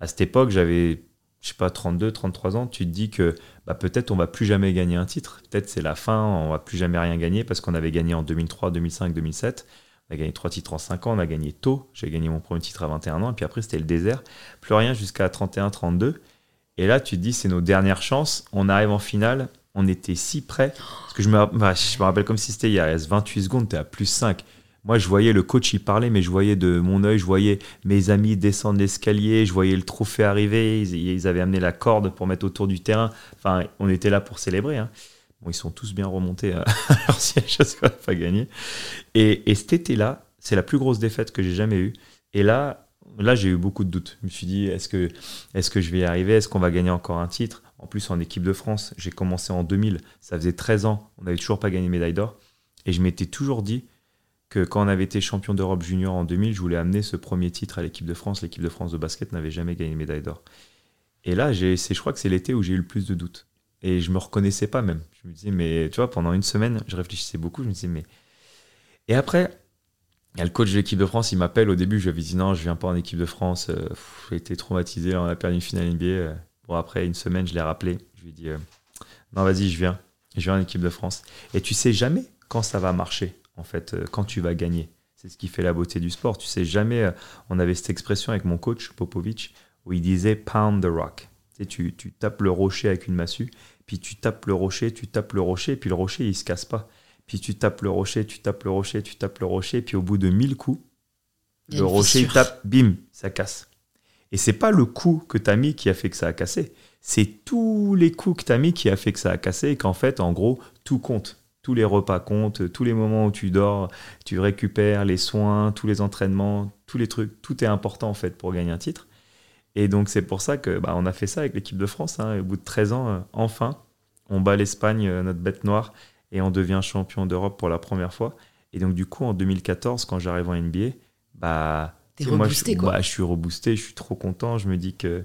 À cette époque, j'avais, je sais pas, 32, 33 ans. Tu te dis que bah, peut-être on va plus jamais gagner un titre. Peut-être c'est la fin, on va plus jamais rien gagner parce qu'on avait gagné en 2003, 2005, 2007. On a gagné trois titres en 5 ans, on a gagné tôt. J'ai gagné mon premier titre à 21 ans et puis après c'était le désert. Plus rien jusqu'à 31, 32. Et là, tu te dis, c'est nos dernières chances. On arrive en finale on était si près. Parce que je me, bah, je me rappelle comme si c'était il y a 28 secondes, tu es à plus 5. Moi, je voyais le coach, il parlait, mais je voyais de mon œil, je voyais mes amis descendre l'escalier, je voyais le trophée arriver. Ils, avaient amené la corde pour mettre autour du terrain. Enfin, on était là pour célébrer. Hein. Bon, ils sont tous bien remontés à leur siège parce qu'on n'a pas gagné. Et, et cet été-là, c'est la plus grosse défaite que j'ai jamais eue. Et là, là j'ai eu beaucoup de doutes. Je me suis dit, est-ce que, est que je vais y arriver? Est-ce qu'on va gagner encore un titre? En plus, en équipe de France, j'ai commencé en 2000, ça faisait 13 ans, on n'avait toujours pas gagné médaille d'or. Et je m'étais toujours dit quand on avait été champion d'Europe junior en 2000, je voulais amener ce premier titre à l'équipe de France. L'équipe de France de basket n'avait jamais gagné médaille d'or. Et là, je crois que c'est l'été où j'ai eu le plus de doutes. Et je me reconnaissais pas même. Je me disais, mais tu vois, pendant une semaine, je réfléchissais beaucoup. Je me disais, mais. Et après, le coach de l'équipe de France, il m'appelle. Au début, je lui avais dit, non, je viens pas en équipe de France. Euh, j'ai été traumatisé. On a perdu une finale NBA. Bon, après une semaine, je l'ai rappelé. Je lui ai dit euh, Non, vas-y, je viens. Je viens en équipe de France. Et tu sais jamais quand ça va marcher, en fait, euh, quand tu vas gagner. C'est ce qui fait la beauté du sport. Tu sais jamais. Euh, on avait cette expression avec mon coach, Popovic, où il disait Pound the rock. Tu, sais, tu, tu tapes le rocher avec une massue, puis tu tapes le rocher, tu tapes le rocher, puis le rocher, il se casse pas. Puis tu tapes le rocher, tu tapes le rocher, tu tapes le rocher, puis au bout de mille coups, le rocher, il tape, bim, ça casse. Et c'est pas le coup que tu as mis qui a fait que ça a cassé. C'est tous les coups que tu as mis qui a fait que ça a cassé et qu'en fait, en gros, tout compte. Tous les repas comptent, tous les moments où tu dors, tu récupères, les soins, tous les entraînements, tous les trucs, tout est important en fait pour gagner un titre. Et donc c'est pour ça que bah, on a fait ça avec l'équipe de France. Hein. au bout de 13 ans, euh, enfin, on bat l'Espagne, euh, notre bête noire, et on devient champion d'Europe pour la première fois. Et donc du coup, en 2014, quand j'arrive en NBA, bah moi, je, quoi. Bah, je suis reboosté, je suis trop content. Je me dis que,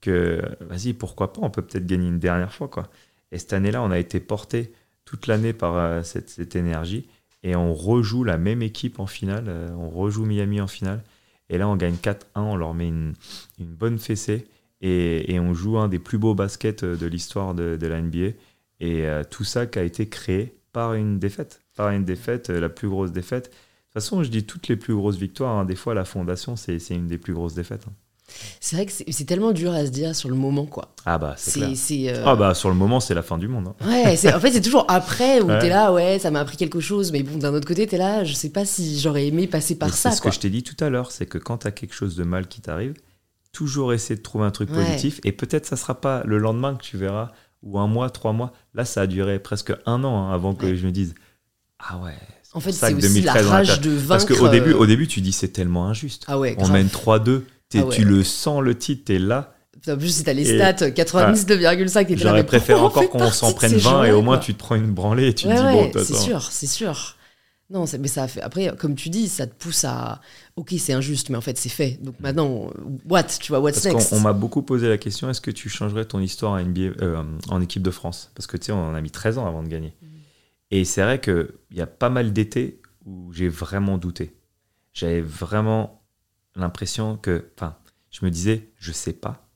que vas-y, pourquoi pas, on peut peut-être gagner une dernière fois. quoi. Et cette année-là, on a été porté toute l'année par euh, cette, énergie. Et on rejoue la même équipe en finale. Euh, on rejoue Miami en finale. Et là, on gagne 4-1. On leur met une, bonne fessée. Et, on joue un des plus beaux baskets euh, de l'histoire de, de, la NBA. Et tout ça qui a été créé par une défaite. Par une défaite, la plus grosse défaite toute façon, je dis toutes les plus grosses victoires. Hein. Des fois, la fondation, c'est une des plus grosses défaites. Hein. C'est vrai que c'est tellement dur à se dire sur le moment, quoi. Ah bah, c'est euh, Ah bah, sur le moment, c'est la fin du monde. Hein. Ouais, en fait, c'est toujours après où t'es là, ouais, ça m'a appris quelque chose. Mais bon, d'un autre côté, t'es là, je sais pas si j'aurais aimé passer par ça. C'est ce que je t'ai dit tout à l'heure, c'est que quand t'as quelque chose de mal qui t'arrive, toujours essayer de trouver un truc positif. Et peut-être ça sera pas le lendemain que tu verras, ou un mois, trois mois. Là, ça a duré presque un an avant que je me dise, ah ouais, en fait, c'est aussi la rage de vaincre. Parce qu'au début, au début, tu dis c'est tellement injuste. Ah ouais, on mène 3-2, ah tu le sens le titre, t'es là. En plus, si t'as les stats, 99,5, t'es J'aurais préféré encore qu'on s'en prenne 20 et au moins tu te prends une branlée et tu te dis bon, C'est sûr, c'est sûr. Non, mais ça fait. Après, comme tu dis, ça te pousse à. Ok, c'est injuste, mais en fait, c'est fait. Donc maintenant, what Tu vois, what's Parce next? on m'a beaucoup posé la question est-ce que tu changerais ton histoire en, NBA, euh, en équipe de France? Parce que tu sais, on a mis 13 ans avant de gagner. Mm. Et c'est vrai qu'il y a pas mal d'étés où j'ai vraiment douté. J'avais vraiment l'impression que. Enfin, je me disais je sais pas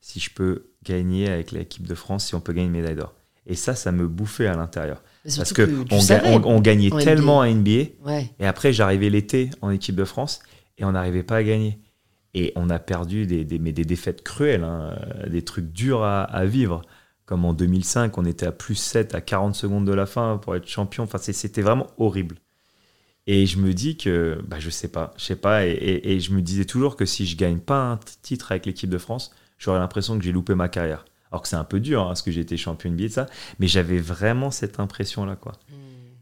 si je peux gagner avec l'équipe de France, si on peut gagner une médaille d'or. Et ça, ça me bouffait à l'intérieur. Parce que, on, ga- savais. on- on gagnait NBA. tellement à NBA. Ouais. Et après, j'arrivais l'été en équipe de France et on n'arrivait pas à gagner. Et on a perdu des, des, mais des défaites cruelles, hein, euh, des trucs durs à, à vivre. Comme en 2005, on était à plus 7 à 40 secondes de la fin pour être champion. Enfin, c'était vraiment horrible. Et je me dis que, bah, je sais pas, je sais pas. Et, et- et je me disais toujours que si je gagne pas un titre avec l'équipe de France, j'aurais l'impression que j'ai loupé ma carrière. Alors que c'est un peu dur, hein, parce que j'ai été champion de ça. Mais j'avais vraiment cette impression-là, quoi.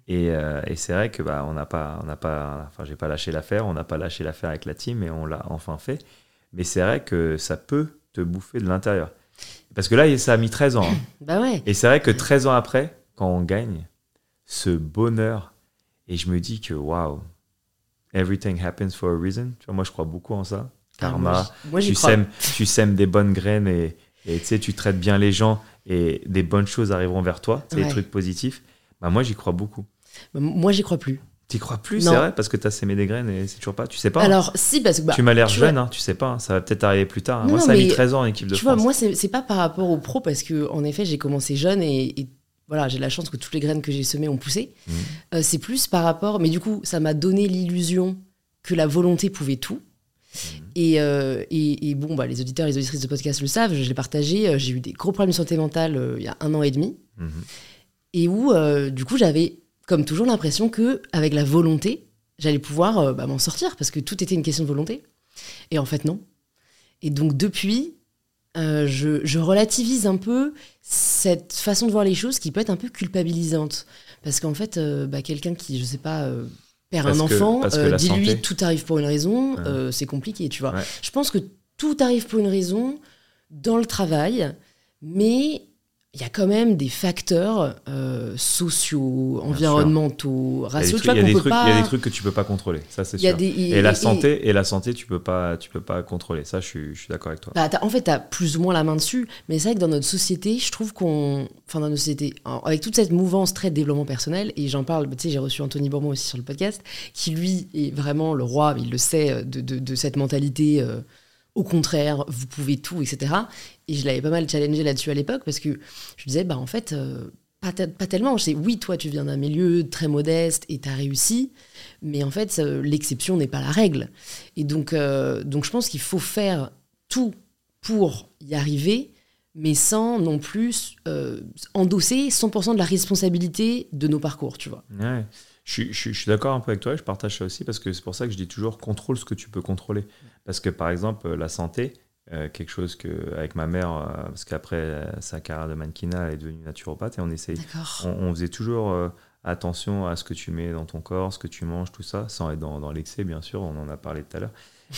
Et, euh, et c'est vrai que bah, on n'a pas, on n'a pas, enfin j'ai pas lâché l'affaire, on n'a pas lâché l'affaire avec la team et on l'a enfin fait. Mais c'est vrai que ça peut te bouffer de l'intérieur. Parce que là, ça a mis 13 ans. hein. Bah ouais. Et c'est vrai que 13 ans après, quand on gagne, ce bonheur, et je me dis que waouh, everything happens for a reason. Tu vois, moi, je crois beaucoup en ça. Ah, Karma, moi, moi, tu sèmes, tu sèmes des bonnes graines et et tu sais, tu traites bien les gens et des bonnes choses arriveront vers toi, c'est des Ouais. trucs positifs. Bah, moi, j'y crois beaucoup. Bah, Moi, j'y crois plus. T'y crois plus, c'est vrai, parce que t'as sémé des graines et c'est toujours pas. Tu sais pas. hein. Alors, si, parce que. bah, tu m'as l'air tu jeune, vois- hein, tu sais pas. hein, ça va peut-être arriver plus tard. hein. Non, moi, non, ça a mis mais 13 ans en équipe de Tu France. vois, moi, c'est pas par rapport au pro, parce que, en effet, j'ai commencé jeune et, et voilà, j'ai la chance que toutes les graines que j'ai semées ont poussé. Mhm. Euh, c'est plus par rapport. Mais du coup, ça m'a donné l'illusion que la volonté pouvait tout. Et, euh, et, et bon, bah, les auditeurs et les auditrices de podcast le savent, je l'ai partagé. euh, J'ai eu des gros problèmes de santé mentale euh, il y a un an et demi. Mhm. Et où, du coup, j'avais, comme toujours, l'impression que avec la volonté, j'allais pouvoir bah, m'en sortir, parce que tout était une question de volonté. Et en fait, non. Et donc, depuis, euh, je, je relativise un peu cette façon de voir les choses qui peut être un peu culpabilisante. Parce qu'en fait, euh, bah, quelqu'un qui, je sais pas, euh, perd Parce un enfant, dis-lui tout arrive pour une raison, Ouais. euh, c'est compliqué, tu vois. Ouais. Je pense que tout arrive pour une raison dans le travail, mais il y a quand même des facteurs euh, sociaux, environnementaux, raciaux, il y a des trucs- pas. y a des trucs que tu peux pas contrôler, ça c'est a sûr. des- Et, la santé, et la santé, tu peux pas, tu peux pas contrôler. Ça, je suis, je suis d'accord avec toi. Bah, en fait, tu as plus ou moins la main dessus, mais c'est vrai que dans notre société, je trouve qu'on. Enfin, dans notre société, avec toute cette mouvance très développement personnel, et j'en parle, tu sais, j'ai reçu Anthony Bourbon aussi sur le podcast, qui lui est vraiment le roi, il le sait, de, de- de cette mentalité. euh, au contraire, vous pouvez tout, etc. Et je l'avais pas mal challengé là-dessus à l'époque parce que je disais, bah en fait, euh, pas, te- pas tellement. Je sais, oui, toi, tu viens d'un milieu très modeste et tu as réussi, mais en fait, euh, l'exception n'est pas la règle. Et donc, euh, donc je pense qu'il faut faire tout pour y arriver, mais sans non plus endosser 100% de la responsabilité de nos parcours, tu vois. Je, suis- je suis- je suis d'accord un peu avec toi, je partage ça aussi parce que c'est pour ça que je dis toujours contrôle ce que tu peux contrôler. Parce que par exemple, euh, la santé, euh, quelque chose que, avec ma mère, euh, parce qu'après euh, sa carrière de mannequinat, elle est devenue naturopathe et on essaye, on, on faisait toujours attention à ce que tu mets dans ton corps, ce que tu manges, tout ça, sans être dans, dans l'excès, bien sûr, on en a parlé tout à l'heure.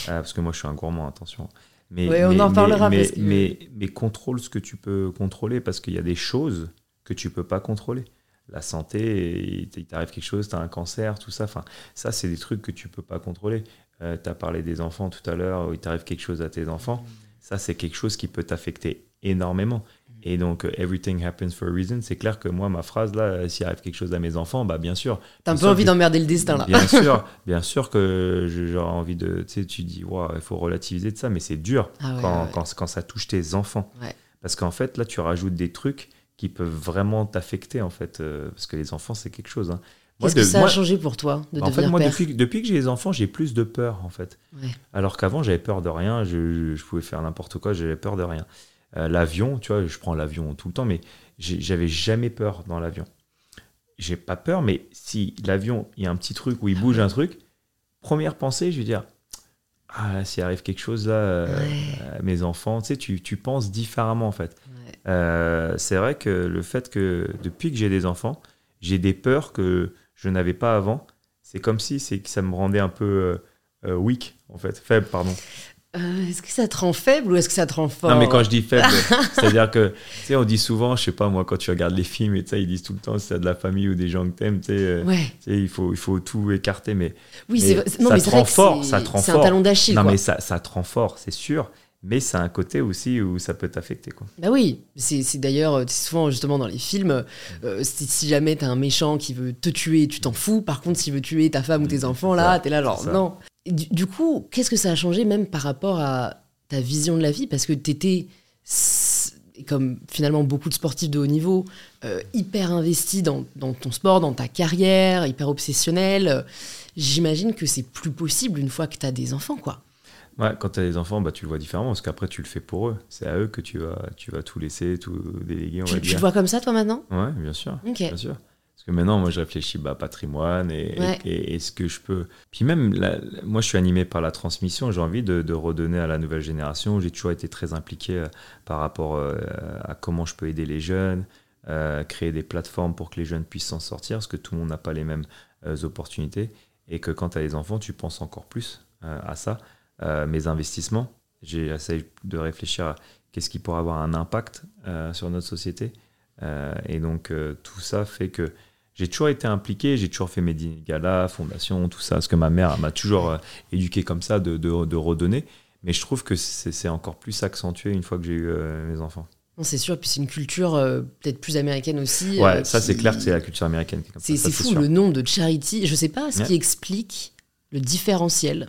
Parce que moi, je suis un gourmand, attention. Mais, Ouais, on mais- en parlera Mais, parce que- mais, mais contrôle ce que tu peux contrôler parce qu'il y a des choses que tu peux pas contrôler. La santé, il il t'arrive quelque chose, tu as un cancer, tout ça. Enfin, ça, c'est des trucs que tu peux pas contrôler. tu as parlé des enfants tout à l'heure, où il t'arrive quelque chose à tes enfants. Ça, c'est quelque chose qui peut t'affecter énormément. Et donc, euh, everything happens for a reason. C'est clair que moi, ma phrase, là, euh, s'il arrive quelque chose à mes enfants, bah, bien sûr. T'as un bien peu sûr envie d'emmerder le destin, là. Bien sûr, bien sûr que j'aurais envie de. Tu sais, tu dis, il faut relativiser de ça, mais c'est dur Ah ouais, quand, ouais. Quand, quand ça touche tes enfants. Ouais. Parce qu'en fait, là, tu rajoutes des trucs qui peuvent vraiment t'affecter, en fait. euh, parce que les enfants, c'est quelque chose. hein. Qu'est-ce que ça moi- a changé pour toi de en fait, moi, père depuis, depuis que j'ai les enfants, j'ai plus de peur, en fait. Ouais. Alors qu'avant, j'avais peur de rien, je, pouvais faire n'importe quoi, j'avais peur de rien. Euh, l'avion, tu vois, je prends l'avion tout le temps, mais j'avais jamais peur dans l'avion. J'ai pas peur, mais si l'avion, il y a un petit truc où il bouge un truc, première pensée, je vais dire, ah, s'il arrive quelque chose là, euh, Ouais. mes enfants, tu sais, tu, tu penses différemment, en fait. Euh, c'est vrai que le fait que depuis que j'ai des enfants, j'ai des peurs que je n'avais pas avant. C'est comme si c'est que ça me rendait un peu euh, euh, weak, en fait, faible, pardon. Euh, est-ce que ça te rend faible ou est-ce que ça te rend fort? Non, mais quand je dis faible, c'est-à-dire que, tu sais, on dit souvent, je sais pas, moi, quand tu regardes les films et ça, ils disent tout le temps, si t'as de la famille ou des gens que t'aimes, tu sais, Ouais. tu sais, il faut, il faut tout écarter, mais, Oui, mais c'est ça te rend fort, ça te rend C'est un fort. talon d'Achille. non, quoi. mais ça, ça te rend fort, c'est sûr, mais c'est un côté aussi où ça peut t'affecter, quoi. Bah oui, c'est c'est d'ailleurs euh, c'est souvent justement dans les films, euh, si, si jamais t'as un méchant qui veut te tuer, tu t'en fous. Par contre, s'il veut tuer ta femme ou tes enfants, c'est là, ça, t'es là genre non. Du, du coup, qu'est-ce que ça a changé même par rapport à ta vision de la vie? Parce que t'étais, comme finalement beaucoup de sportifs de haut niveau, euh, hyper investi dans, dans ton sport, dans ta carrière, hyper obsessionnel. J'imagine que c'est plus possible une fois que t'as des enfants, quoi. Ouais, quand tu as des enfants, bah, tu le vois différemment parce qu'après, tu le fais pour eux. C'est à eux que tu vas, tu vas tout laisser, tout déléguer, on Tu, va tu te vois comme ça, toi, maintenant? Ouais, bien sûr. Bien sûr. Parce que maintenant, moi, je réfléchis bah, patrimoine et, Ouais. et, et ce que je peux. Puis même, la- moi, je suis animé par la transmission. J'ai envie de, de redonner à la nouvelle génération. J'ai toujours été très impliqué euh, par rapport euh, à comment je peux aider les jeunes, euh, créer des plateformes pour que les jeunes puissent s'en sortir, parce que tout le monde n'a pas les mêmes euh, opportunités. Et que quand tu as des enfants, tu penses encore plus à ça. Euh, mes investissements, j'essaie de réfléchir à qu'est-ce qui pourrait avoir un impact euh, sur notre société. Euh, et donc, tout ça fait que j'ai toujours été impliqué, j'ai toujours fait mes dîners de gala, fondation, tout ça, parce que ma mère m'a toujours éduqué comme ça, de, de, de redonner. Mais je trouve que c'est encore plus accentué une fois que j'ai eu mes enfants. C'est sûr, puis c'est une culture euh, peut-être plus américaine aussi. Ouais, euh, ça qui- c'est clair que c'est la culture américaine. C'est fou le nombre de charity. Je sais pas ce Ouais. qui explique le différentiel.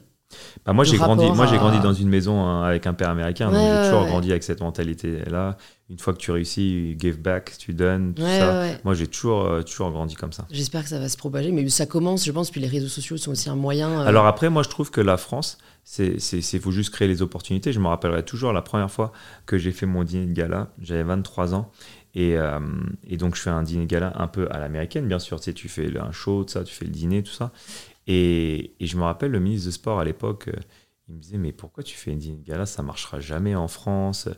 Bah, moi, j'ai grandi, moi, j'ai grandi dans une maison hein, avec un père américain, donc j'ai toujours ouais. grandi avec cette mentalité-là. Une fois que tu réussis, give back, tu donnes, tout ça. Moi, j'ai toujours, euh, toujours grandi comme ça. J'espère que ça va se propager, mais ça commence, je pense, puis les réseaux sociaux sont aussi un moyen. euh, Alors après, moi, je trouve que la France, c'est, c'est, faut juste créer les opportunités. Je me rappellerai toujours la première fois que j'ai fait mon dîner de gala. J'avais 23 ans. Et, euh, et donc, je fais un dîner de gala un peu à l'américaine, bien sûr. Tu sais, tu fais un show, tout ça, tu fais le dîner, tout ça. Et, je me rappelle, le ministre de Sport à l'époque, euh, il me disait, mais pourquoi tu fais un dîner de gala? Ça marchera jamais en France.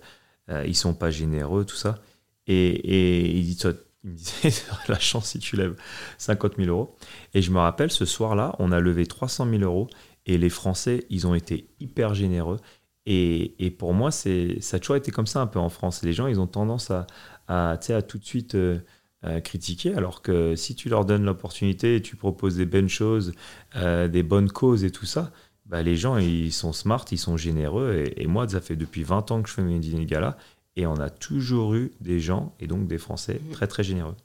Euh, ils sont pas généreux, tout ça. Et, il, dit, toi, il me disait, la chance si tu lèves 50 000 euros. Et je me rappelle, ce soir-là, on a levé 300 000 euros et les Français, ils ont été hyper généreux. Et, pour moi, ça a toujours été comme ça un peu en France. Les gens, ils ont tendance à, à, à tout de suite euh, euh, critiquer, alors que si tu leur donnes l'opportunité et tu proposes des bonnes choses, euh, des bonnes causes et tout ça, bah, les gens, ils sont smart, ils sont généreux. Et, et moi, ça fait depuis 20 ans que je fais mes dîners gala. Et on a toujours eu des gens, et donc des Français, très très généreux.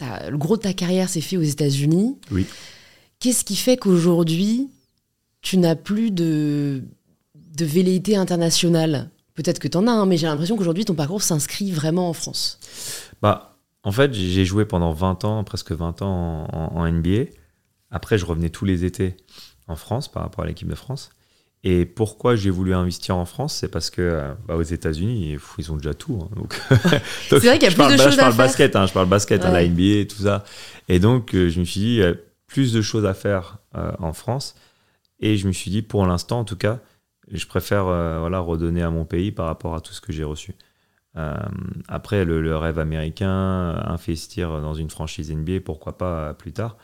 le gros de ta carrière s'est fait aux États-Unis. Oui. Qu'est-ce qui fait qu'aujourd'hui, tu n'as plus de, de velléité internationale? Peut-être que t'en as, hein, mais j'ai l'impression qu'aujourd'hui, ton parcours s'inscrit vraiment en France. Bah, en fait, j'ai joué pendant 20 ans, presque 20 ans en, NBA. Après, je revenais tous les étés en France par rapport à l'équipe de France. Et pourquoi j'ai voulu investir en France C'est parce que euh, bah, aux États-Unis, ils ont déjà tout. hein. donc, C'est vrai qu'il y a plus parle, de bah, choses je parle à faire. basket, hein, je parle basket, hein, la NBA et tout ça. Et donc, euh, je me suis dit, il y a plus de choses à faire euh, en France. Et je me suis dit, pour l'instant, en tout cas, je préfère euh, voilà, redonner à mon pays par rapport à tout ce que j'ai reçu. Euh, après, le, le rêve américain, euh, investir dans une franchise NBA, pourquoi pas euh, plus tard.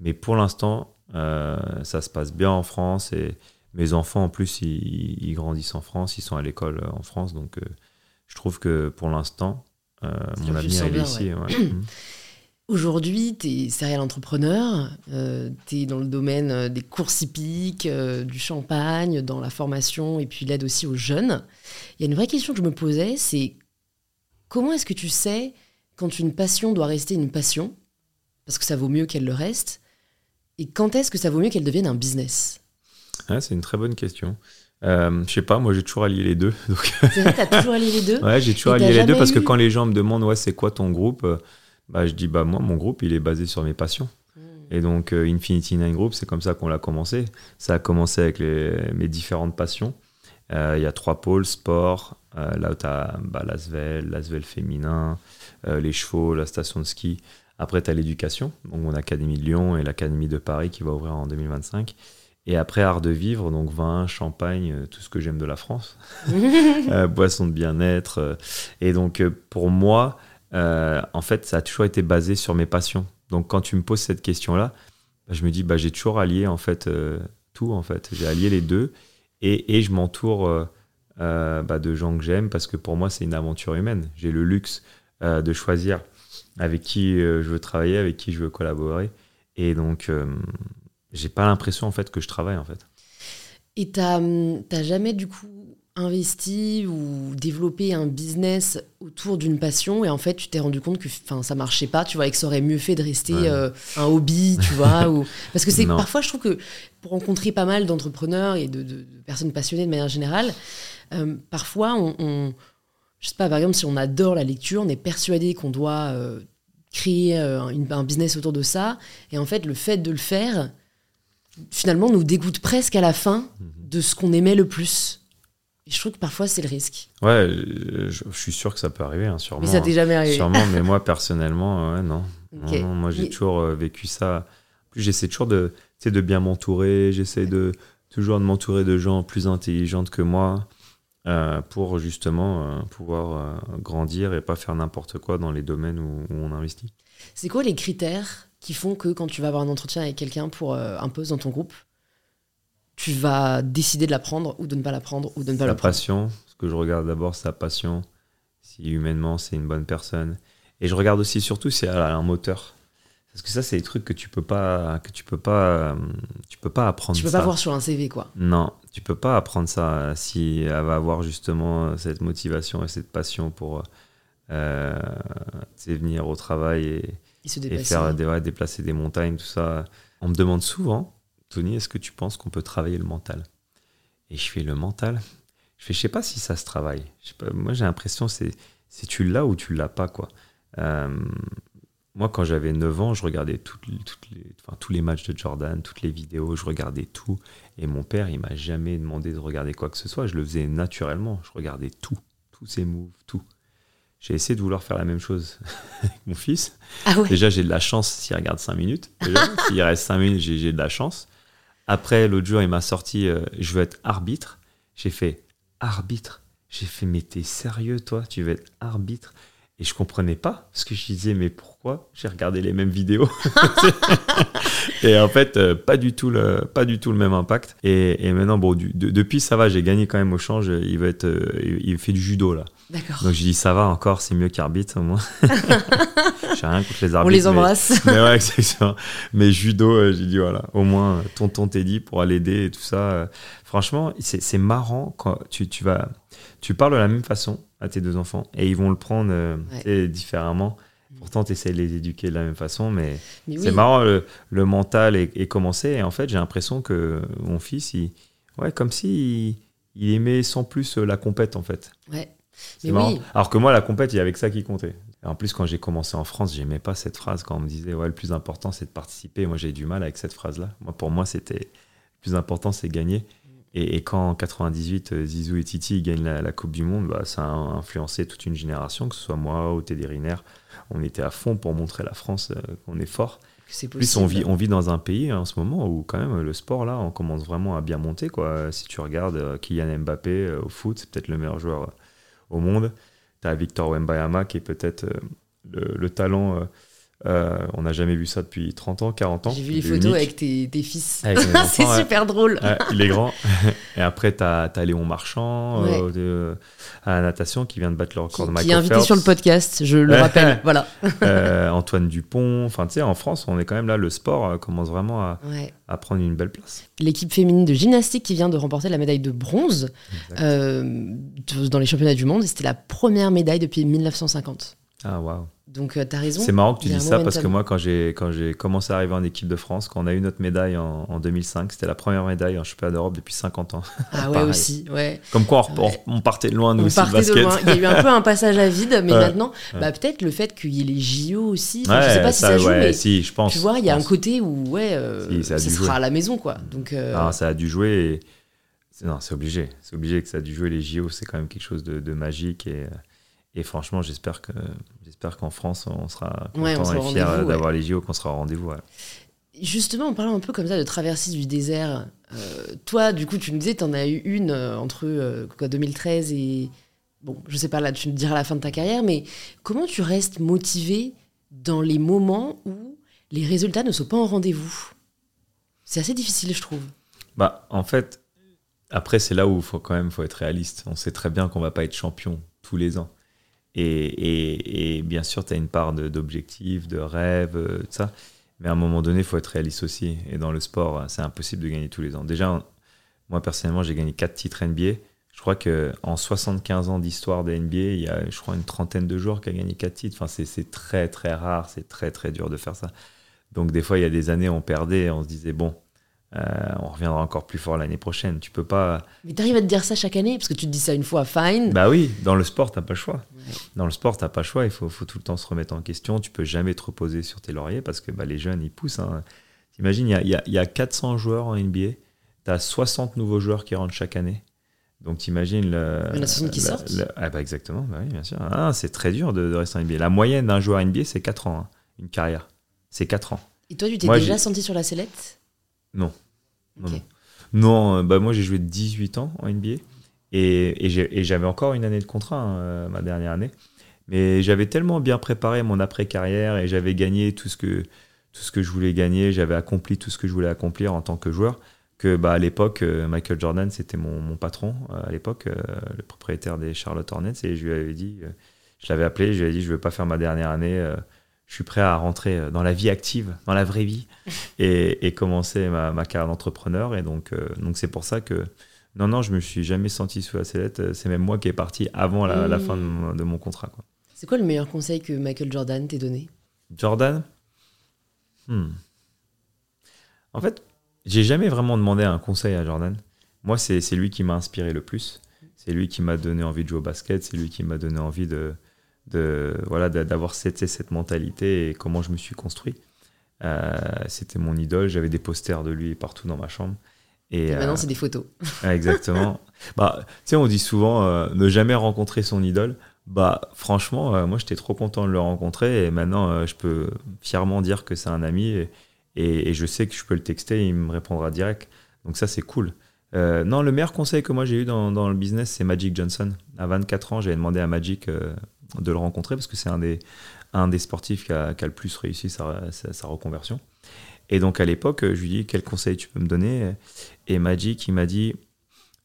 Mais pour l'instant, euh, ça se passe bien en France et mes enfants, en plus, ils, ils grandissent en France, ils sont à l'école euh, en France. Donc, euh, je trouve que pour l'instant, euh, mon avenir est ici. ouais. Mhm. Aujourd'hui, tu es serial entrepreneur, tu es dans le domaine euh, des courses hippiques, euh, du champagne, dans la formation et puis l'aide aussi aux jeunes. Il y a une vraie question que je me posais, c'est comment est-ce que tu sais quand une passion doit rester une passion, parce que ça vaut mieux qu'elle le reste, et quand est-ce que ça vaut mieux qu'elle devienne un business? Ouais, c'est une très bonne question. Euh, je sais pas, moi j'ai toujours allié les deux. Donc, C'est vrai que tu as toujours allié les deux ouais, j'ai toujours t'as allié les deux parce que quand les gens me demandent ouais, c'est quoi ton groupe, euh, bah, je dis bah moi mon groupe il est basé sur mes passions. Et donc euh, Infinity Nine Group, c'est comme ça qu'on l'a commencé. Ça a commencé avec les- mes différentes passions. Euh, Il y a trois pôles, sport, euh, là où tu as bah, l'Asvel, l'Asvel féminin, euh, les chevaux, la station de ski. Après, tu as l'éducation, donc mon Académie de Lyon et l'Académie de Paris qui va ouvrir en 2025. Et après, art de vivre, donc vin, champagne, euh, tout ce que j'aime de la France, euh, boisson de bien-être. euh. et donc, pour moi, en fait, ça a toujours été basé sur mes passions. Donc, quand tu me poses cette question-là, bah, je me dis, bah, j'ai toujours allié en fait tout. En fait, j'ai allié les deux. Et, et je m'entoure euh, bah, de gens que j'aime parce que pour moi, c'est une aventure humaine. J'ai le luxe euh, de choisir avec qui euh, je veux travailler, avec qui je veux collaborer. Et donc, j'ai pas l'impression en fait que je travaille en fait. Et t'as hum, t'as jamais du coup investi ou développé un business autour d'une passion et en fait tu t'es rendu compte que enfin ça marchait pas tu vois et que ça aurait mieux fait de rester Ouais. euh, un hobby tu vois ou parce que c'est parfois je trouve que pour rencontrer pas mal d'entrepreneurs et de, de- de personnes passionnées de manière générale euh, parfois on, on- je sais pas par exemple si on adore la lecture on est persuadé qu'on doit euh, créer euh, une- un business autour de ça et en fait le fait de le faire finalement nous dégoûte presque à la fin Mhm. de ce qu'on aimait le plus. Et je trouve que parfois c'est le risque. Ouais, je, je suis sûr que ça peut arriver, hein, sûrement. Mais ça t'est jamais arrivé. Sûrement, mais moi personnellement, ouais, non. Ok. Non, non, moi j'ai Mais- toujours vécu ça. J'essaie toujours de, de bien m'entourer. J'essaie de toujours de m'entourer de gens plus intelligents que moi euh, pour justement euh, pouvoir euh, grandir et pas faire n'importe quoi dans les domaines où, où on investit. C'est quoi les critères qui font que quand tu vas avoir un entretien avec quelqu'un pour un poste dans ton groupe, tu vas décider de la prendre ou de ne pas la prendre ou de ne pas la prendre? passion, ce que je regarde d'abord, sa passion. Si humainement c'est une bonne personne. Et je regarde aussi surtout si elle a un moteur. Parce que ça, c'est des trucs que tu peux pas, que tu peux pas, euh, tu peux pas apprendre. Tu peux ça. pas voir sur un CV quoi. Non, tu peux pas apprendre ça si elle va avoir justement euh, cette motivation et cette passion pour euh, venir au travail et, et faire des, ouais, déplacer des montagnes, tout ça. On me demande souvent, Tony, est-ce que tu penses qu'on peut travailler le mental? Et je fais le mental? Je fais, je sais pas si ça se travaille. Je sais pas, moi, j'ai l'impression c'est c'est tu l'as ou tu l'as pas quoi. Euh, moi, quand j'avais 9 ans, je regardais toutes les- toutes les, enfin, tous les matchs de Jordan, toutes les vidéos, je regardais tout. Et mon père, il m'a jamais demandé de regarder quoi que ce soit. Je le faisais naturellement. Je regardais tout, tous ses moves, tout. J'ai essayé de vouloir faire la même chose avec mon fils. Ah ouais. Déjà, j'ai de la chance s'il regarde 5 minutes. S'il reste 5 minutes, j'ai j'ai de la chance. Après, l'autre jour, il m'a sorti euh, Je veux être arbitre. J'ai fait Arbitre J'ai fait Mais t'es sérieux, toi? Tu veux être arbitre? Et je comprenais pas. Parce que je disais Mais pourquoi J'ai regardé les mêmes vidéos. et en fait, euh, pas, du tout le, pas du tout le même impact. Et, et maintenant, bon, du- de- depuis, ça va. J'ai gagné quand même au change. Il, va être, euh, il fait du judo, là. D'accord. Donc, je dis Ça va encore, c'est mieux qu'arbitre, au moins. J'ai rien contre les arbitres. On les embrasse. mais ouais, exactement. Mais judo, euh, j'ai dit voilà, au moins euh, tonton Teddy pourra l'aider et tout ça. euh. franchement, c'est marrant quand tu, tu vas, tu parles de la même façon à tes deux enfants et ils vont le prendre Ouais. différemment. Pourtant, tu essaies de les éduquer de la même façon, mais Mais oui. c'est marrant, le, le mental est, est commencé. Et en fait, j'ai l'impression que mon fils, il, ouais, comme si il, il aimait sans plus la compète, en fait. Ouais. Mais oui. Alors que moi, la compète, il y avait que ça qui comptait. Et en plus, quand j'ai commencé en France, j'aimais pas cette phrase. Quand on me disait, ouais, le plus important, c'est de participer. Moi, j'ai du mal avec cette phrase-là. Moi, pour moi, c'était le plus important, c'est gagner. Et, et quand en 98, euh, Zizou et Titi gagnent la, la Coupe du Monde, bah, ça a influencé toute une génération, que ce soit moi ou Teddy Riner. On était à fond pour montrer à la France euh, qu'on est fort. C'est plus, on vit, on vit dans un pays hein, en ce moment où quand même le sport là, on commence vraiment à bien monter quoi. Si tu regardes euh, Kylian Mbappé au foot, c'est peut-être le meilleur joueur au monde. Tu as Victor Wembanyama qui est peut-être euh, le, le talent. Euh, euh, on n'a jamais vu ça depuis 30 ans, 40 ans. J'ai vu les photos unique. avec tes, tes fils. C'est ouais. super drôle. Ouais, il est grand. Et après, tu as, Léon Marchand Ouais. euh, de- à la natation qui vient de battre le record de Michael qui est invité Phelps. sur le podcast, je le rappelle. Voilà. Euh, Antoine Dupont. Enfin, tu sais, en France, on est quand même là, le sport euh, commence vraiment à, à prendre une belle place. L'équipe féminine de gymnastique qui vient de remporter la médaille de bronze euh, dans les championnats du monde. C'était la première médaille depuis 1950. Ah, waouh. Donc, tu as raison. C'est marrant que tu dis ça parce que moi, quand j'ai quand j'ai commencé à arriver en équipe de France, quand on a eu notre médaille en, en 2005, c'était la première médaille en championnat d'Europe depuis 50 ans. Ah ouais, aussi. Ouais. Comme quoi, on, Ouais. on partait de loin nous On aussi partait de loin. Il y a eu un peu un passage à vide, mais Ouais. maintenant, bah, peut-être le fait qu'il y ait les JO aussi. Enfin, je sais pas si ça joue, mais si, je pense. tu vois, il y a un côté où, ouais, euh, Si, ça ça, sera jouer. à la maison, quoi. Donc, euh, Ah, ça a dû jouer. Et... Non, c'est obligé. C'est obligé que ça a dû jouer. Les JO, c'est quand même quelque chose de, de magique. Et, euh, et franchement, j'espère que j'espère qu'en France, on sera content Ouais, sera et fier d'avoir les JO, qu'on sera au rendez-vous. ouais. Justement, en parlant un peu comme ça de traversée du désert, euh, toi, du coup, tu me disais, tu en as eu une euh, entre euh, quoi, 2013 et. Bon, je sais pas, là, tu me diras la fin de ta carrière, mais comment tu restes motivé dans les moments où les résultats ne sont pas en rendez-vous? C'est assez difficile, je trouve. Bah, en fait, après, c'est là où il faut quand même faut être réaliste. On sait très bien qu'on va pas être champion tous les ans. Et, bien sûr, tu as une part d'objectifs, de, rêves, euh, tout ça. Mais à un moment donné, il faut être réaliste aussi. Et dans le sport, c'est impossible de gagner tous les ans. Déjà, moi, personnellement, j'ai gagné 4 titres NBA. Je crois qu'en 75 ans d'histoire des NBA, il y a, je crois, une trentaine de joueurs qui ont gagné 4 titres. Enfin, c'est très, très rare. C'est très, très dur de faire ça. Donc, des fois, il y a des années, on perdait. On se disait, bon, euh, on reviendra encore plus fort l'année prochaine. Tu peux pas. Mais t'arrives à te dire ça chaque année Parce que tu te dis ça une fois, fine. Bah oui, dans le sport, t'as pas le choix. Dans le sport, t'as pas le choix. Il faut, faut, tout le temps se remettre en question. Tu peux jamais te reposer sur tes lauriers parce que bah, les jeunes, ils poussent. Hein. T'imagines, il y a, y a, 400 joueurs en NBA. T'as 60 nouveaux joueurs qui rentrent chaque année. Donc t'imagines le. Il y en a 60 qui sortent Ah bah exactement, bah oui, bien sûr. Ah, c'est très dur de, rester en NBA. La moyenne d'un joueur NBA, c'est 4 ans, hein, une carrière. C'est 4 ans. Et toi, tu t'es déjà senti sur la sellette? Non. Non, non. Euh, bah moi j'ai joué 18 ans en NBA et, et j'avais encore une année de contrat, hein, euh, ma dernière année. Mais j'avais tellement bien préparé mon après-carrière et j'avais gagné tout ce, que, tout ce que je voulais gagner, j'avais accompli tout ce que je voulais accomplir en tant que joueur, que bah, à l'époque, euh, Michael Jordan, c'était mon, mon, patron à l'époque, le propriétaire des Charlotte Hornets, et je lui avais dit, je l'avais appelé, je lui avais dit, je ne veux pas faire ma dernière année je suis prêt à rentrer euh, dans la vie active, dans la vraie vie, et, commencer ma, carrière d'entrepreneur. Et donc, euh, donc c'est pour ça que non, non, je me suis jamais senti sous la sellette. C'est même moi qui est parti avant la, fin de mon, contrat. C'est quoi le meilleur conseil que Michael Jordan t'ait donné? Jordan? Hmm. En fait, j'ai jamais vraiment demandé un conseil à Jordan. Moi, c'est lui qui m'a inspiré le plus. C'est lui qui m'a donné envie de jouer au basket. C'est lui qui m'a donné envie de, de voilà d'avoir cette, cette mentalité et comment je me suis construit. Euh, c'était mon idole, j'avais des posters de lui partout dans ma chambre. Et, maintenant, euh, c'est des photos. exactement. bah, tu sais, on dit souvent euh, ne jamais rencontrer son idole. Bah, franchement, moi, j'étais trop content de le rencontrer et maintenant, je peux fièrement dire que c'est un ami et, et, je sais que je peux le texter et il me répondra direct. Donc ça, c'est cool. non, le meilleur conseil que moi j'ai eu dans, dans, le business, c'est Magic Johnson. À 24 ans, j'avais demandé à Magic de le rencontrer parce que c'est un des, un des sportifs qui a, le plus réussi sa, sa, reconversion. Et donc à l'époque, je lui dis quel conseil tu peux me donner? Et Magic, il m'a dit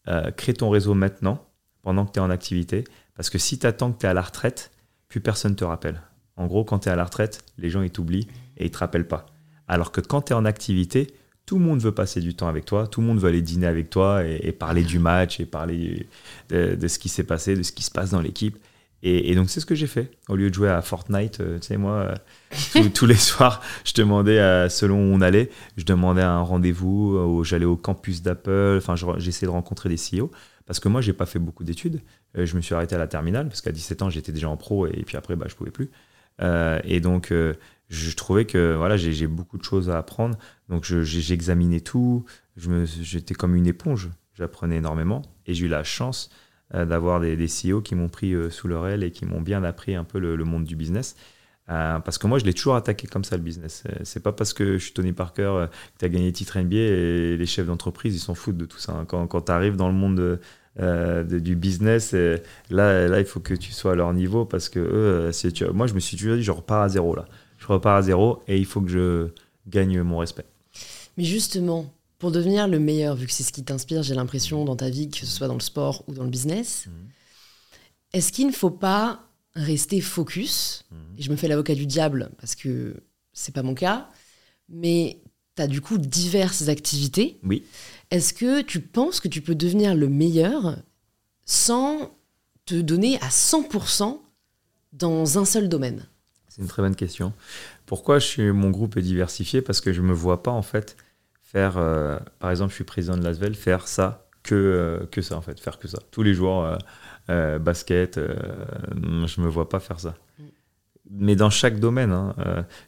euh, crée ton réseau maintenant, pendant que tu es en activité, parce que si tu attends que tu es à la retraite, plus personne te rappelle. En gros, quand tu es à la retraite, les gens ils t'oublient et ils te rappellent pas. Alors que quand tu es en activité, tout le monde veut passer du temps avec toi, tout le monde veut aller dîner avec toi et, parler du match et parler de ce qui s'est passé, de ce qui se passe dans l'équipe. Et, donc c'est ce que j'ai fait. Au lieu de jouer à Fortnite, euh, tu sais, moi, euh, tous, les soirs, je demandais, à, selon où on allait, je demandais un rendez-vous, euh, j'allais au campus d'Apple, enfin j'essayais de rencontrer des CEO. Parce que moi, j'ai pas fait beaucoup d'études. je me suis arrêté à la terminale, parce qu'à 17 ans, j'étais déjà en pro, et puis après, bah, je pouvais plus. et donc, je trouvais que voilà, j'ai beaucoup de choses à apprendre. Donc j'examinais tout, j'étais comme une éponge, j'apprenais énormément, et j'ai eu la chance euh, d'avoir des, des, CEO qui m'ont pris euh, sous leur aile et qui m'ont bien appris un peu le, monde du business. Euh, parce que moi, je l'ai toujours attaqué comme ça, le business. C'est pas parce que je suis Tony Parker que tu as gagné le titre NBA et les chefs d'entreprise, ils s'en foutent de tout ça. Hein. Quand, quand tu arrives dans le monde du business, là, là, il faut que tu sois à leur niveau parce que eux, moi, je me suis toujours dit, je repars à zéro là. Je repars à zéro et il faut que je gagne mon respect. Mais justement, pour devenir le meilleur, vu que c'est ce qui t'inspire, j'ai l'impression, dans ta vie, que ce soit dans le sport ou dans le business, mhm. est-ce qu'il ne faut pas rester focus mhm. Et je me fais l'avocat du diable parce que c'est pas mon cas, mais tu as du coup diverses activités. Oui. Est-ce que tu penses que tu peux devenir le meilleur sans te donner à 100% dans un seul domaine? C'est une très bonne question. Pourquoi je suis, mon groupe est diversifié? Parce que je me vois pas en fait faire, euh, par exemple, je suis président de l'ASVEL, faire ça que, euh, que ça, en fait, faire que ça. Tous les jours, euh, basket, je me vois pas faire ça. Mais dans chaque domaine, hein,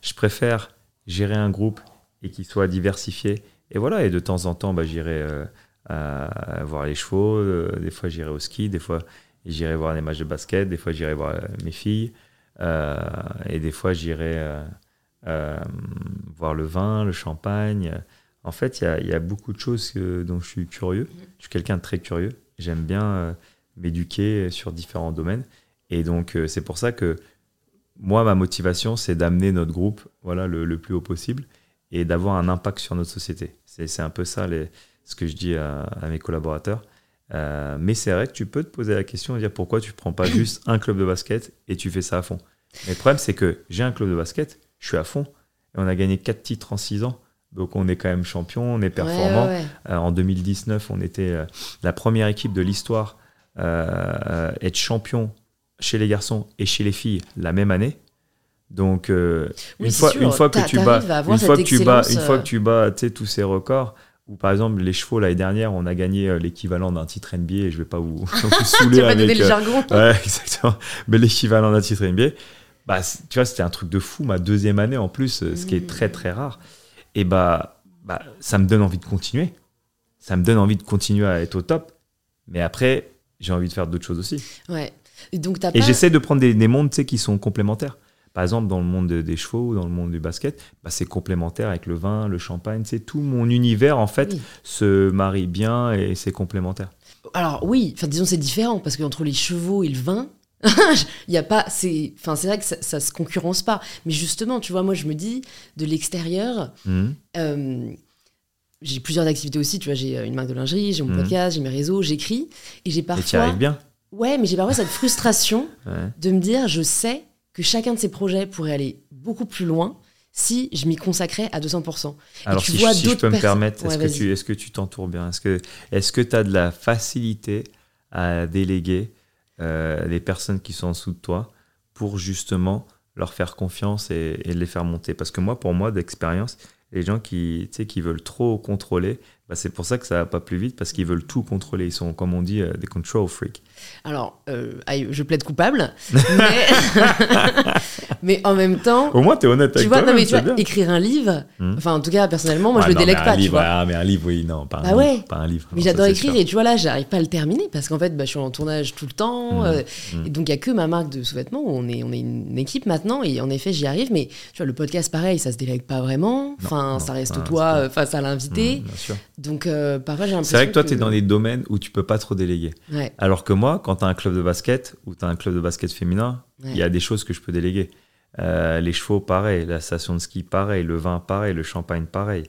je préfère gérer un groupe et qu'il soit diversifié. Et voilà, et de temps en temps, bah, j'irai voir les chevaux, des fois j'irai au ski, des fois j'irai voir les matchs de basket, des fois j'irai voir mes filles, et des fois j'irai voir le vin, le champagne. En fait, il y, a, beaucoup de choses dont je suis curieux. Je suis quelqu'un de très curieux. J'aime bien euh, m'éduquer sur différents domaines. Et donc, euh, c'est pour ça que moi, ma motivation, c'est d'amener notre groupe voilà, le, plus haut possible et d'avoir un impact sur notre société. C'est un peu ça, ce que je dis à, à mes collaborateurs. Euh, mais c'est vrai que tu peux te poser la question et dire pourquoi tu prends pas juste un club de basket et tu fais ça à fond. Mais le problème, c'est que j'ai un club de basket, je suis à fond, et on a gagné 4 titres en 6 ans. Donc on est quand même champion, on est performant. Ouais, ouais, ouais. Euh, en 2019, on était euh, la première équipe de l'histoire euh, être champion chez les garçons et chez les filles la même année. Donc euh, Oui, une fois sûr, une fois que tu une fois que bats excellence, une fois que tu bats tu sais, tous ces records ou par exemple les chevaux l'année dernière on a gagné l'équivalent d'un titre NBA et je vais pas vous, vous saouler pas avec le jargon exactement. Mais l'équivalent d'un titre NBA, bah, tu vois, c'était un truc de fou, ma deuxième année en plus, ce qui est très très rare. Et bah, bah, ça me donne envie de continuer. Ça me donne envie de continuer à être au top. Mais après, j'ai envie de faire d'autres choses aussi. Ouais. Et donc, Et pas... j'essaie de prendre des, des mondes tu sais, qui sont complémentaires. Par exemple, dans le monde de- des chevaux ou dans le monde du basket, bah, c'est complémentaire avec le vin, le champagne. C'est tout mon univers, en fait, Oui. se marie bien et c'est complémentaire. Alors oui, enfin disons c'est différent parce qu'entre les chevaux et le vin, il y a pas, c'est, enfin c'est vrai que ça, ça se concurrence pas. Mais justement, tu vois, moi je me dis de l'extérieur, Mhm. euh, j'ai plusieurs activités aussi. Tu vois, j'ai euh, une marque de lingerie, j'ai mon Mhm. podcast, j'ai mes réseaux, j'écris et j'ai Et tu y parfois, arrives bien. ouais, mais j'ai parfois cette frustration Ouais. de me dire, je sais que chacun de ces projets pourrait aller beaucoup plus loin si je m'y consacrais à 200%. Alors, tu si, vois je, si je peux me permettre, est-ce que, tu, est que tu t'entoures bien? Est-ce que est tu as de la facilité à déléguer euh, les personnes qui sont en dessous de toi pour justement leur faire confiance et, les faire monter Parce que moi, pour moi, d'expérience, les gens qui, qui veulent trop contrôler, bah, c'est pour ça que ça va pas plus vite, parce qu'ils veulent tout contrôler. Ils sont, comme on dit, euh, des control freaks. Alors, euh, je plaide coupable, mais, mais en même temps, Au moins, tu es honnête tu avec vois, non, toi-même, mais tu vois, bien. écrire un livre, Hmm. enfin en tout cas personnellement, moi Ah je le non, mais délègue pas, tu livre, vois. ah, mais un livre, oui, non, pas un Bah livre. ouais. Pas un livre. Mais j'adore écrire sûr. et tu vois là, j'arrive pas à le terminer parce qu'en fait, bah, je suis en tournage tout le temps. Hmm. euh, Hmm. Et donc il y a que ma marque de sous-vêtements on est, on est une équipe maintenant et en effet j'y arrive. Mais tu vois, le podcast pareil, ça se délègue pas vraiment. Enfin, non, ça reste ah, toi euh, face à l'invité. Mmh, bien sûr. Donc euh, parfois j'ai l'impression C'est vrai que toi, tu es dans des domaines où tu peux pas trop déléguer. Ouais, Alors que moi, quand tu as un club de basket ou tu as un club de basket féminin, il ouais. y a des choses que je peux déléguer. Euh, les chevaux, pareil. La station de ski, pareil. Le vin, pareil. Le champagne, pareil.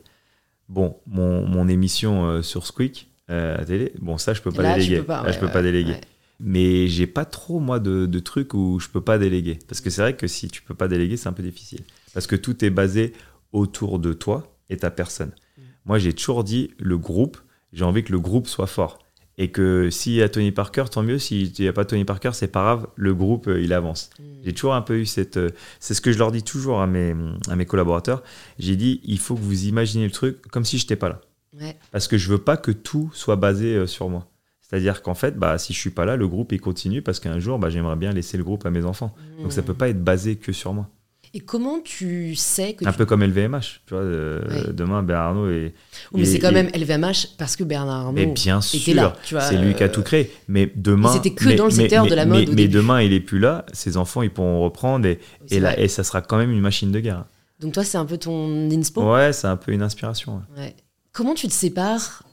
Bon, mon, mon émission euh, sur Squeak euh, à télé, bon, ça, je peux pas Là, déléguer. peux pas, Là, je peux ouais, pas déléguer. Mais j'ai pas trop, moi, de, de trucs où je peux pas déléguer. Parce que c'est vrai que si tu peux pas déléguer, c'est un peu difficile. Parce que tout est basé autour de toi et ta personne. Mm. Moi, j'ai toujours dit, le groupe, j'ai envie que le groupe soit fort. Et que s'il y a Tony Parker, tant mieux. S'il n'y a pas Tony Parker, c'est pas grave. Le groupe, euh, il avance. Hmm. J'ai toujours un peu eu cette. euh, C'est ce que je leur dis toujours à mes, à mes collaborateurs. J'ai dit, il faut que vous imaginez le truc comme si je n'étais pas là. Ouais. Parce que je veux pas que tout soit basé euh, sur moi. C'est-à-dire qu'en fait, bah, si je suis pas là, le groupe il continue parce qu'un jour, bah, j'aimerais bien laisser le groupe à mes enfants. Donc ça Hmm. peut pas être basé que sur moi. Et comment tu sais que Un tu... peu comme LVMH. Tu vois, euh, Ouais. demain, Bernard Arnault est. Oui, mais et- c'est quand même LVMH parce que Bernard Arnault Mais bien était sûr, là. Tu vois, c'est lui qui a euh, tout créé. Mais demain. C'était que mais- dans le mais- secteur mais- de la mais- mode au Mais demain, il est plus là. Ses enfants, ils pourront reprendre et, et, là, et ça sera quand même une machine de guerre. Donc toi, c'est un peu ton inspo? Ouais, c'est un peu une inspiration. ouais. Ouais. Comment tu te sépares?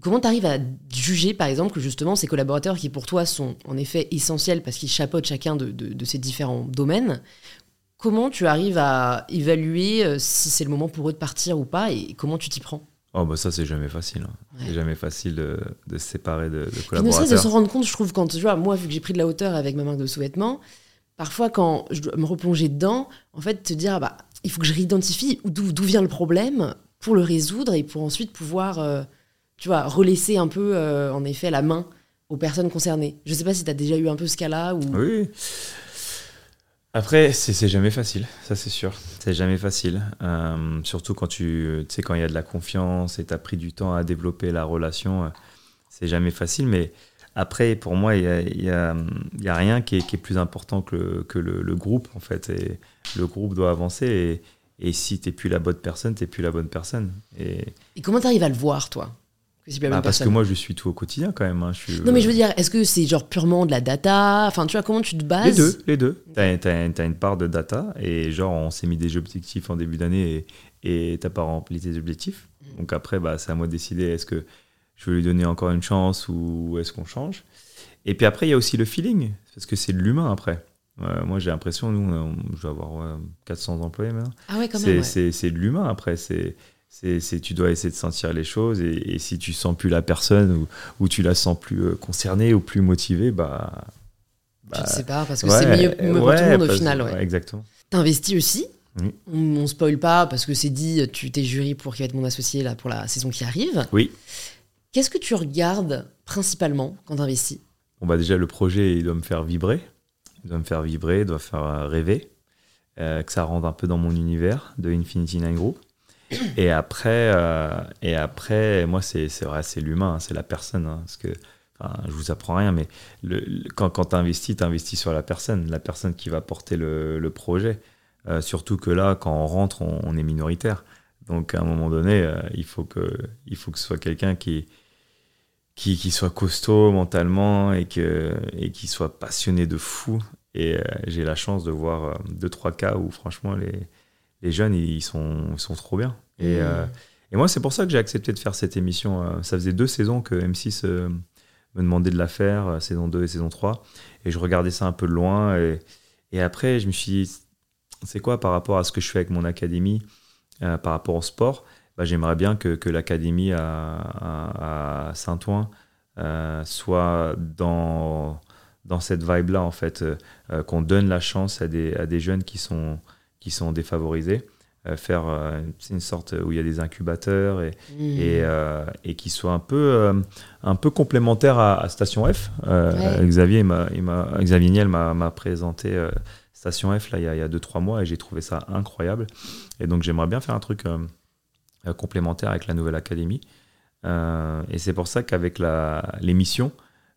Comment tu arrives à juger, par exemple, que justement ces collaborateurs qui pour toi sont en effet essentiels parce qu'ils chapeautent chacun de, de- de ces différents domaines, comment tu arrives à évaluer euh, si c'est le moment pour eux de partir ou pas et comment tu t'y prends? Oh, bah ça, c'est jamais facile. hein. Ouais. C'est jamais facile de, de se séparer de, de Puis ne de collaborateurs. se rendre compte, je trouve, quand tu vois, moi, vu que j'ai pris de la hauteur avec ma marque de sous-vêtements, parfois quand je dois me replonger dedans, en fait, te dire, ah bah, il faut que je réidentifie d'où d'où vient le problème pour le résoudre et pour ensuite pouvoir, euh, tu vois, relaisser un peu, euh, en effet, la main aux personnes concernées. Je sais pas si tu as déjà eu un peu ce cas-là ou. Oui. Après, c'est jamais facile, ça c'est sûr. C'est jamais facile. Euh, surtout quand tu, sais, quand il y a de la confiance et tu as pris du temps à développer la relation, euh, c'est jamais facile. Mais après, pour moi, il n'y a, y a- il y a rien qui est, qui est plus important que, le, que le, le groupe, en fait. Et le groupe doit avancer. Et, et si tu n'es plus la bonne personne, tu n'es plus la bonne personne. Et, Et comment tu arrives à le voir, toi? Que bah, parce que moi, je suis tout au quotidien quand même. hein. Je suis, Non, mais je veux dire, est-ce que c'est genre purement de la data? Enfin, tu vois, comment tu te bases? Les deux, les deux. Tu as, une part de data et genre on s'est mis des objectifs en début d'année et tu n'as pas rempli tes objectifs. Donc après, bah, c'est à moi de décider est-ce que je veux lui donner encore une chance ou est-ce qu'on change? Et puis après, il y a aussi le feeling parce que c'est de l'humain après. Euh, moi, j'ai l'impression, nous, on- je dois avoir ouais, 400 employés maintenant. Ah ouais, quand même. ouais. c'est- c'est de l'humain après. C'est c'est, tu dois essayer de sentir les choses et, et si tu sens plus la personne ou, ou tu la sens plus euh, concernée ou plus motivée, bah. Tu bah, te sépares parce que ouais, c'est mieux, mieux pour ouais, tout le monde au final. Ouais. exactement. T'investis aussi. Oui. On, on spoil pas parce que c'est dit, tu t'es jury pour qui va être mon associé là pour la saison qui arrive. Oui. Qu'est-ce que tu regardes principalement quand t'investis? Bon, bah déjà, le projet, il doit me faire vibrer. Il doit me faire vibrer, il doit faire euh, rêver. euh, que ça rentre un peu dans mon univers de Infinity Nine Group. Et après, euh, et après moi, c'est vrai, c'est l'humain, hein, c'est la personne. hein, parce que, je vous apprends rien, mais quand, quand tu investis, tu investis sur la personne, la personne qui va porter le, projet. Euh, surtout que là, quand on rentre, on, est minoritaire. Donc, à un moment donné, euh, il, faut que, il faut que ce soit quelqu'un qui, qui, qui soit costaud mentalement et, que, et qui soit passionné de fou. Et j'ai la chance de voir euh, deux, trois cas où, franchement, les, les jeunes, ils sont, ils sont trop bien. Et, Mmh. euh, et moi, c'est pour ça que j'ai accepté de faire cette émission. Euh, Ça faisait deux saisons que M6 euh, me demandait de la faire, saison 2 et saison 3. Et je regardais ça un peu de loin. Et, et après, je me suis dit, c'est quoi par rapport à ce que je fais avec mon académie, euh, par rapport au sport? Bah, J'aimerais bien que, que l'académie à, à- à Saint-Ouen soit dans, dans cette vibe-là, en fait, qu'on donne la chance à des, à des jeunes qui sont, qui sont défavorisés. euh, faire euh, une sorte où il y a des incubateurs et, Mmh. et, euh, et qui soit un peu, un peu complémentaire à, à Station F. Ouais. Xavier, il Xavier Niel m'a présenté Station F là, il y a- il y a 2-3 mois et j'ai trouvé ça incroyable. Et donc j'aimerais bien faire un truc complémentaire avec la nouvelle académie. Euh, et c'est pour ça qu'avec la- l'émission,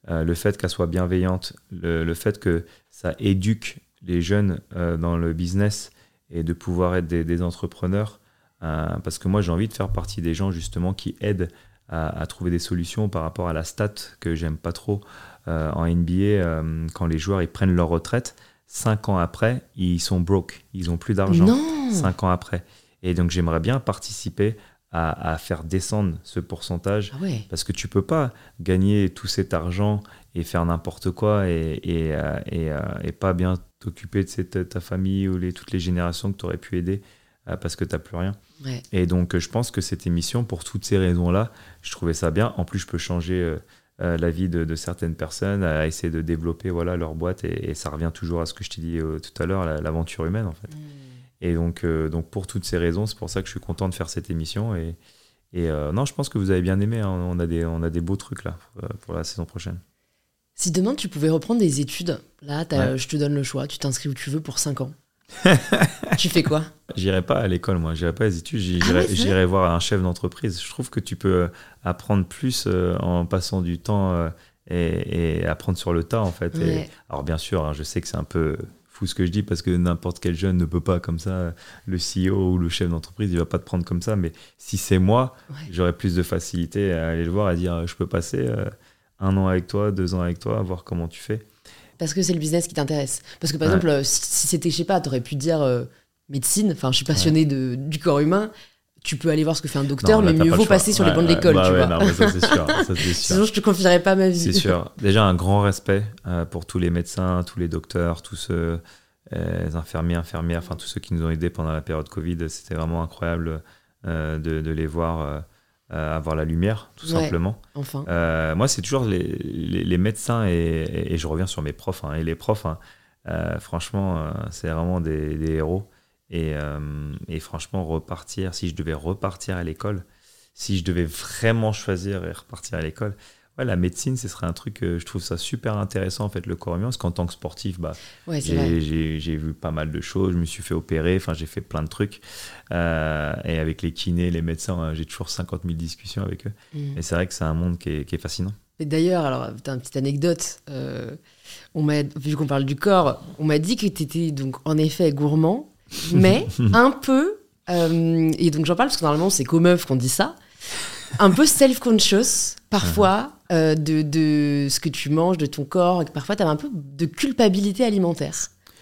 euh, le fait qu'elle soit bienveillante, le, le fait que ça éduque les jeunes euh, dans le business et de pouvoir être des, des entrepreneurs, euh, parce que moi j'ai envie de faire partie des gens justement qui aident à, à trouver des solutions par rapport à la stat que j'aime pas trop euh, en NBA euh, quand les joueurs ils prennent leur retraite. Cinq ans après, ils sont broke, ils ont plus d'argent Non cinq ans après. Et donc j'aimerais bien participer à, à faire descendre ce pourcentage Ah ouais. parce que tu peux pas gagner tout cet argent et faire n'importe quoi et, et, euh, et, euh, et pas bien t'occuper de ta famille ou les, toutes les générations que tu aurais pu aider euh, parce que tu n'as plus rien. Ouais. Et donc je pense que cette émission, pour toutes ces raisons-là, je trouvais ça bien. En plus, je peux changer euh, la vie de, de certaines personnes, à essayer de développer voilà, leur boîte et, et ça revient toujours à ce que je t'ai dit euh, tout à l'heure, la- l'aventure humaine en fait. Mmh. Et donc, euh, donc pour toutes ces raisons, c'est pour ça que je suis content de faire cette émission. Et, et non, je pense que vous avez bien aimé. hein. On, a des, on a des beaux trucs là pour la saison prochaine. Si demain tu pouvais reprendre des études, là Ouais. je te donne le choix, tu t'inscris où tu veux pour 5 ans. tu fais quoi? J'irai pas à l'école, moi. J'irai pas aux études. Ah J'irai ouais, voir un chef d'entreprise. Je trouve que tu peux euh, apprendre plus euh, en passant du temps euh, et, et apprendre sur le tas, en fait. Et- alors, bien sûr, hein, je sais que c'est un peu fou ce que je dis parce que n'importe quel jeune ne peut pas comme ça. Le CEO ou le chef d'entreprise, il va pas te prendre comme ça. Mais si c'est moi, Ouais. j'aurais plus de facilité à aller le voir et dire je peux passer un an avec toi, deux ans avec toi, voir comment tu fais. Parce que c'est le business qui t'intéresse. Parce que par Ouais. exemple, euh, si, si c'était, je sais pas, t'aurais pu dire euh, médecine, enfin je suis passionné de, du corps humain, tu peux aller voir ce que fait un docteur, Non, là, mais mieux pas vaut passer sur les bancs de l'école, bah tu vois. non, ça, c'est sûr. ça, sûr. Sinon, je te confierais pas ma vie. C'est sûr. Déjà, un grand respect euh, pour tous les médecins, tous les docteurs, tous ceux, euh, les infirmiers, infirmières, enfin tous ceux qui nous ont aidés pendant la période Covid. C'était vraiment incroyable de, de les voir euh, avoir la lumière, tout Ouais. simplement. Enfin. Euh, moi, c'est toujours les, les- les médecins et, et- et je reviens sur mes profs. hein, et les profs, hein, euh, franchement, c'est vraiment des, des héros. Et, et franchement, repartir, si je devais repartir à l'école, si je devais vraiment choisir et repartir à l'école, ouais, la médecine, ce serait un truc, je trouve ça super intéressant, en fait, le corps humain, parce qu'en tant que sportif, bah, Ouais, j'ai- vu pas mal de choses, je me suis fait opérer, enfin j'ai fait plein de trucs. Euh, et avec les kinés, les médecins, euh, j'ai toujours 50 000 discussions avec eux. Mm. Et c'est vrai que c'est un monde qui est, qui est fascinant. Et d'ailleurs, alors, une petite anecdote. euh, on m'a, vu qu'on parle du corps, on m'a dit que t'étais donc en effet gourmand, mais un peu. euh, et donc j'en parle parce que normalement c'est qu'aux meufs qu'on dit ça. Un peu self-conscious, parfois, euh, de, de ce que tu manges, de ton corps, et que parfois t'avais un peu de culpabilité alimentaire.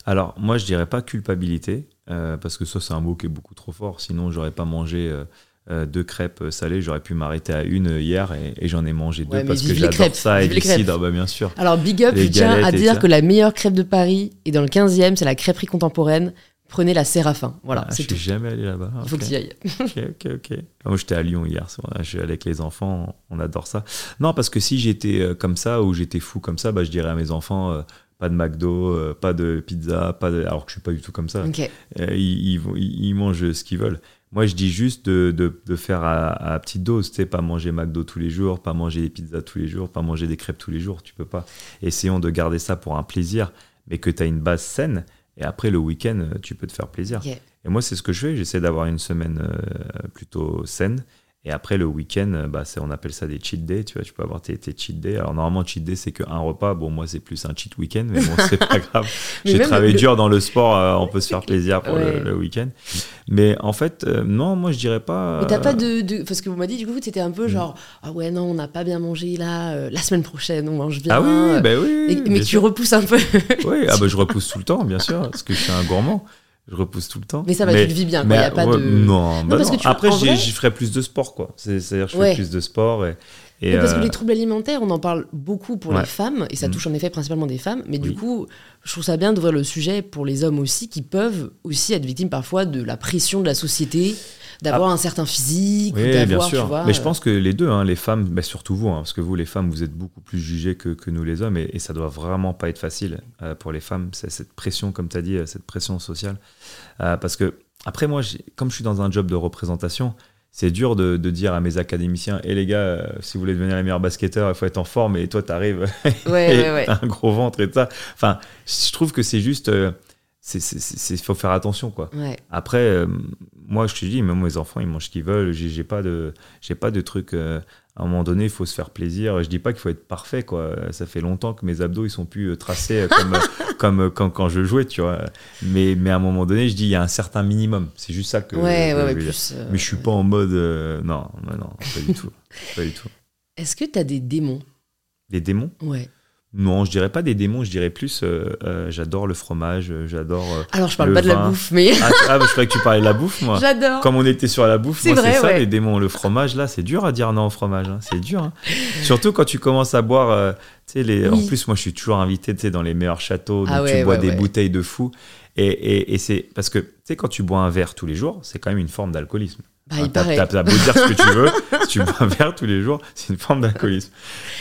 Alors, moi, je dirais pas culpabilité, euh, parce que ça, c'est un mot qui est beaucoup trop fort. Sinon, j'aurais pas mangé euh, deux crêpes salées. J'aurais pu m'arrêter à une hier et, et j'en ai mangé deux Ouais, parce que j'adore ça et les cidre, bah, bien sûr. Alors, big up, je tiens à dire que la meilleure crêpe de Paris est dans le 15e, c'est la crêperie contemporaine. Prenez la Séraphin. Voilà, Ah, c'est je tout. suis jamais allé là-bas. Il faut que tu y ailles. Ok, ok, ok. Moi, j'étais à Lyon hier. vrai, Je suis allé avec les enfants. On adore ça. Non, parce que si j'étais euh, comme ça ou j'étais fou comme ça, bah, je dirais à mes enfants euh, pas de McDo, euh, pas de pizza, pas de... alors que je suis pas du tout comme ça. Ok. Euh, ils, mangent ce qu'ils veulent. Moi, je dis juste de, de- de faire à, à petite dose, tu sais, pas manger McDo tous les jours, pas manger des pizzas tous les jours, pas manger des crêpes tous les jours, tu peux pas. Essayons de garder ça pour un plaisir, mais que tu as une base saine, et après le week-end, euh, tu peux te faire plaisir. Et moi, c'est ce que je fais, j'essaie d'avoir une semaine euh, plutôt saine, et après le week-end, euh, bah, on appelle ça des cheat days, tu vois, tu peux avoir tes, tes cheat days. Alors normalement, cheat day, c'est qu'un repas, bon, moi, c'est plus un cheat week-end, mais bon, c'est pas grave. J'ai travaillé le- dur dans le sport, euh, on peut se faire plaisir pour Ouais. le, le week-end. Mais en fait, euh, non, moi je dirais pas. Mais t'as pas de, de- Parce que vous m'avez dit, du coup, c'était un peu Mm. genre Ah ouais, non, on n'a pas bien mangé là, la semaine prochaine, on mange bien. Ah oui, oui, bah oui. et- mais tu sûr. repousses un peu. Oui, ah bah, je repousse tout le temps, bien sûr, parce que je suis un gourmand. Je repousse tout le temps. Mais ça va, tu le vis bien, quoi. Mais, a pas ouais, de. Non, bah parce non. que tu après j'y ferai plus de sport, quoi. C'est- C'est-à-dire je fais plus de sport et. parce que euh, les troubles alimentaires, on en parle beaucoup pour Ouais. les femmes, et ça Mm. touche en effet principalement des femmes. Mais du coup, je trouve ça bien d'ouvrir le sujet pour les hommes aussi, qui peuvent aussi être victimes parfois de la pression de la société, d'avoir un certain physique, ou Ah. Oui, bien sûr. tu vois. mais je euh, pense que les deux, hein, les femmes, bah, surtout vous, hein, parce que vous, les femmes, vous êtes beaucoup plus jugées que, que nous, les hommes, et, et ça doit vraiment pas être facile euh, pour les femmes, c'est cette pression, comme tu as dit, euh, cette pression sociale. Euh, parce que, après, moi, comme je suis dans un job de représentation, c'est dur de, de dire à mes académiciens, hé les gars, euh, si vous voulez devenir les meilleurs basketteurs, il faut être en forme, et toi, tu arrives Ouais, et ouais, ouais. t'as un gros ventre et tout ça. Enfin, je trouve que c'est juste. euh, c'est- faut faire attention, quoi. Après, euh, moi, je te dis, même mes enfants, ils mangent ce qu'ils veulent. J'ai pas de, j'ai pas de truc. euh, à un moment donné, il faut se faire plaisir. Je dis pas qu'il faut être parfait, quoi. Ça fait longtemps que mes abdos, ils sont plus euh, tracés euh, comme, euh, comme euh, quand, quand je jouais, tu vois. Mais, mais à un moment donné, je dis, il y a un certain minimum. C'est juste ça que. ouais, que ouais, je plus. euh, Mais je suis pas en mode. euh, non, non, non, pas du tout. Pas du tout. Est-ce que t'as des démons? Des démons? Ouais. Non, je dirais pas des démons, je dirais plus. euh, euh, j'adore le fromage, euh, j'adore. euh, Alors, je parle Le pas de la bouffe, mais Ah, ah, bah, je croyais que tu parlais de la bouffe, moi. j'adore. Comme on était sur la bouffe, C'est moi, vrai, c'est ça ouais. les démons. Le fromage, là, c'est dur à dire non au fromage. hein. C'est dur. hein. Surtout quand tu commences à boire. tu sais, les... En plus, moi, je suis toujours invité tu sais, dans les meilleurs châteaux. Donc, Ah ouais, tu bois ouais, des bouteilles de fou. Et, et, et c'est parce que, tu sais, quand tu bois un verre tous les jours, c'est quand même une forme d'alcoolisme. Enfin, il t'as-. T'as t'as beau dire ce que tu veux, si tu bois un verre tous les jours, c'est une forme d'alcoolisme.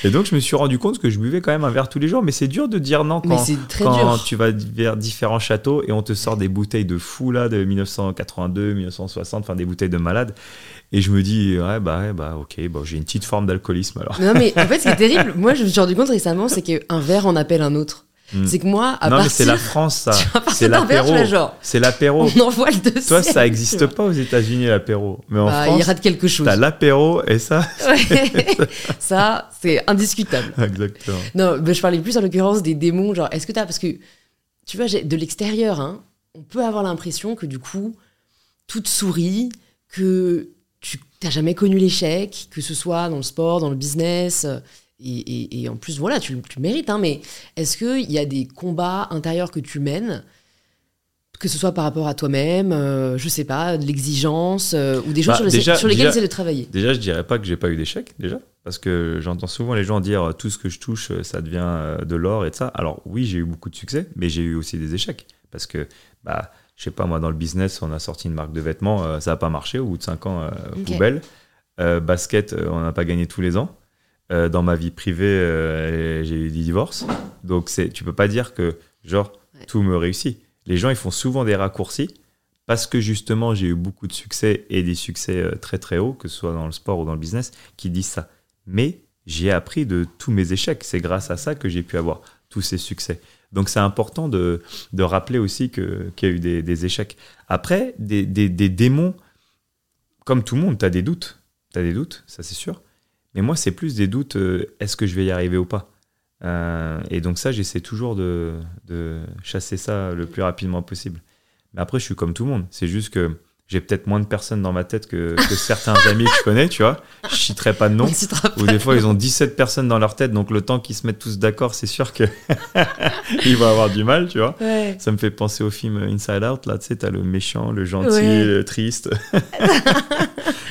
Et donc, je me suis rendu compte que je buvais quand même un verre tous les jours, mais c'est dur de dire non quand, tu vas vers différents châteaux et on te sort des bouteilles de fou là, de 1982, 1960, enfin des bouteilles de malades. Et je me dis, ouais, bah, ouais, bah ok, bon, j'ai une petite forme d'alcoolisme alors. Non, mais en fait, ce qui est terrible, moi, je me suis rendu compte récemment, c'est qu'un verre en appelle un autre. Hmm. C'est que moi, à non, mais partir, c'est la France, ça. C'est l'apéro. C'est l'apéro. on envoie le deuxième. Toi, ça n'existe pas aux États-Unis, l'apéro. Mais en Bah, il France, rate quelque chose. t'as l'apéro et ça. Ouais. ça, c'est indiscutable. Exactement. Non, mais je parlais plus en l'occurrence des démons. Genre, est-ce que t'as. Parce que, tu vois, de l'extérieur, hein, on peut avoir l'impression que du coup, tout te sourit, que tu n'as jamais connu l'échec, que ce soit dans le sport, dans le business. Et, et- et en plus, voilà, tu, tu le mérites. hein, mais est-ce qu'il y a des combats intérieurs que tu mènes que ce soit par rapport à toi-même, euh, je sais pas, de l'exigence, euh, ou des choses Bah, sur, les- déjà- sur lesquelles déjà- tu essaies de travailler? Déjà, je dirais pas que j'ai pas eu d'échec, déjà. Parce que j'entends souvent les gens dire tout ce que je touche, ça devient euh, de l'or et de ça. Alors, oui, j'ai eu beaucoup de succès, mais j'ai eu aussi des échecs. Parce que, bah, je sais pas, moi, dans le business, on a sorti une marque de vêtements, euh, ça n'a pas marché. Au bout de 5 ans, poubelle. Basket, on n'a pas gagné tous les ans. Euh, dans ma vie privée, euh, j'ai eu des divorces. Donc, c'est, tu peux pas dire que, genre, Ouais. tout me réussit. Les gens, ils font souvent des raccourcis parce que justement, j'ai eu beaucoup de succès et des succès euh, très très hauts, que ce soit dans le sport ou dans le business, qui disent ça. Mais j'ai appris de tous mes échecs. C'est grâce à ça que j'ai pu avoir tous ces succès. Donc c'est important de, de rappeler aussi que- qu'il y a eu des, des échecs. Après, des, des- des démons, comme tout le monde, tu as des doutes. Tu as des doutes, ça c'est sûr. Mais moi, c'est plus des doutes, euh, est-ce que je vais y arriver ou pas Euh, Et donc ça, j'essaie toujours de, de chasser ça le plus rapidement possible. Mais après, je suis comme tout le monde. C'est juste que j'ai peut-être moins de personnes dans ma tête que, que certains amis que je connais, tu vois. Je citerai pas de nom. Ne. Ou des fois, ils ont 17 personnes dans leur tête, donc le temps qu'ils se mettent tous d'accord, c'est sûr que ils vont avoir du mal, tu vois. Ouais. Ça me fait penser au film Inside Out, là, tu sais, t'as le méchant, le gentil, Ouais. le triste.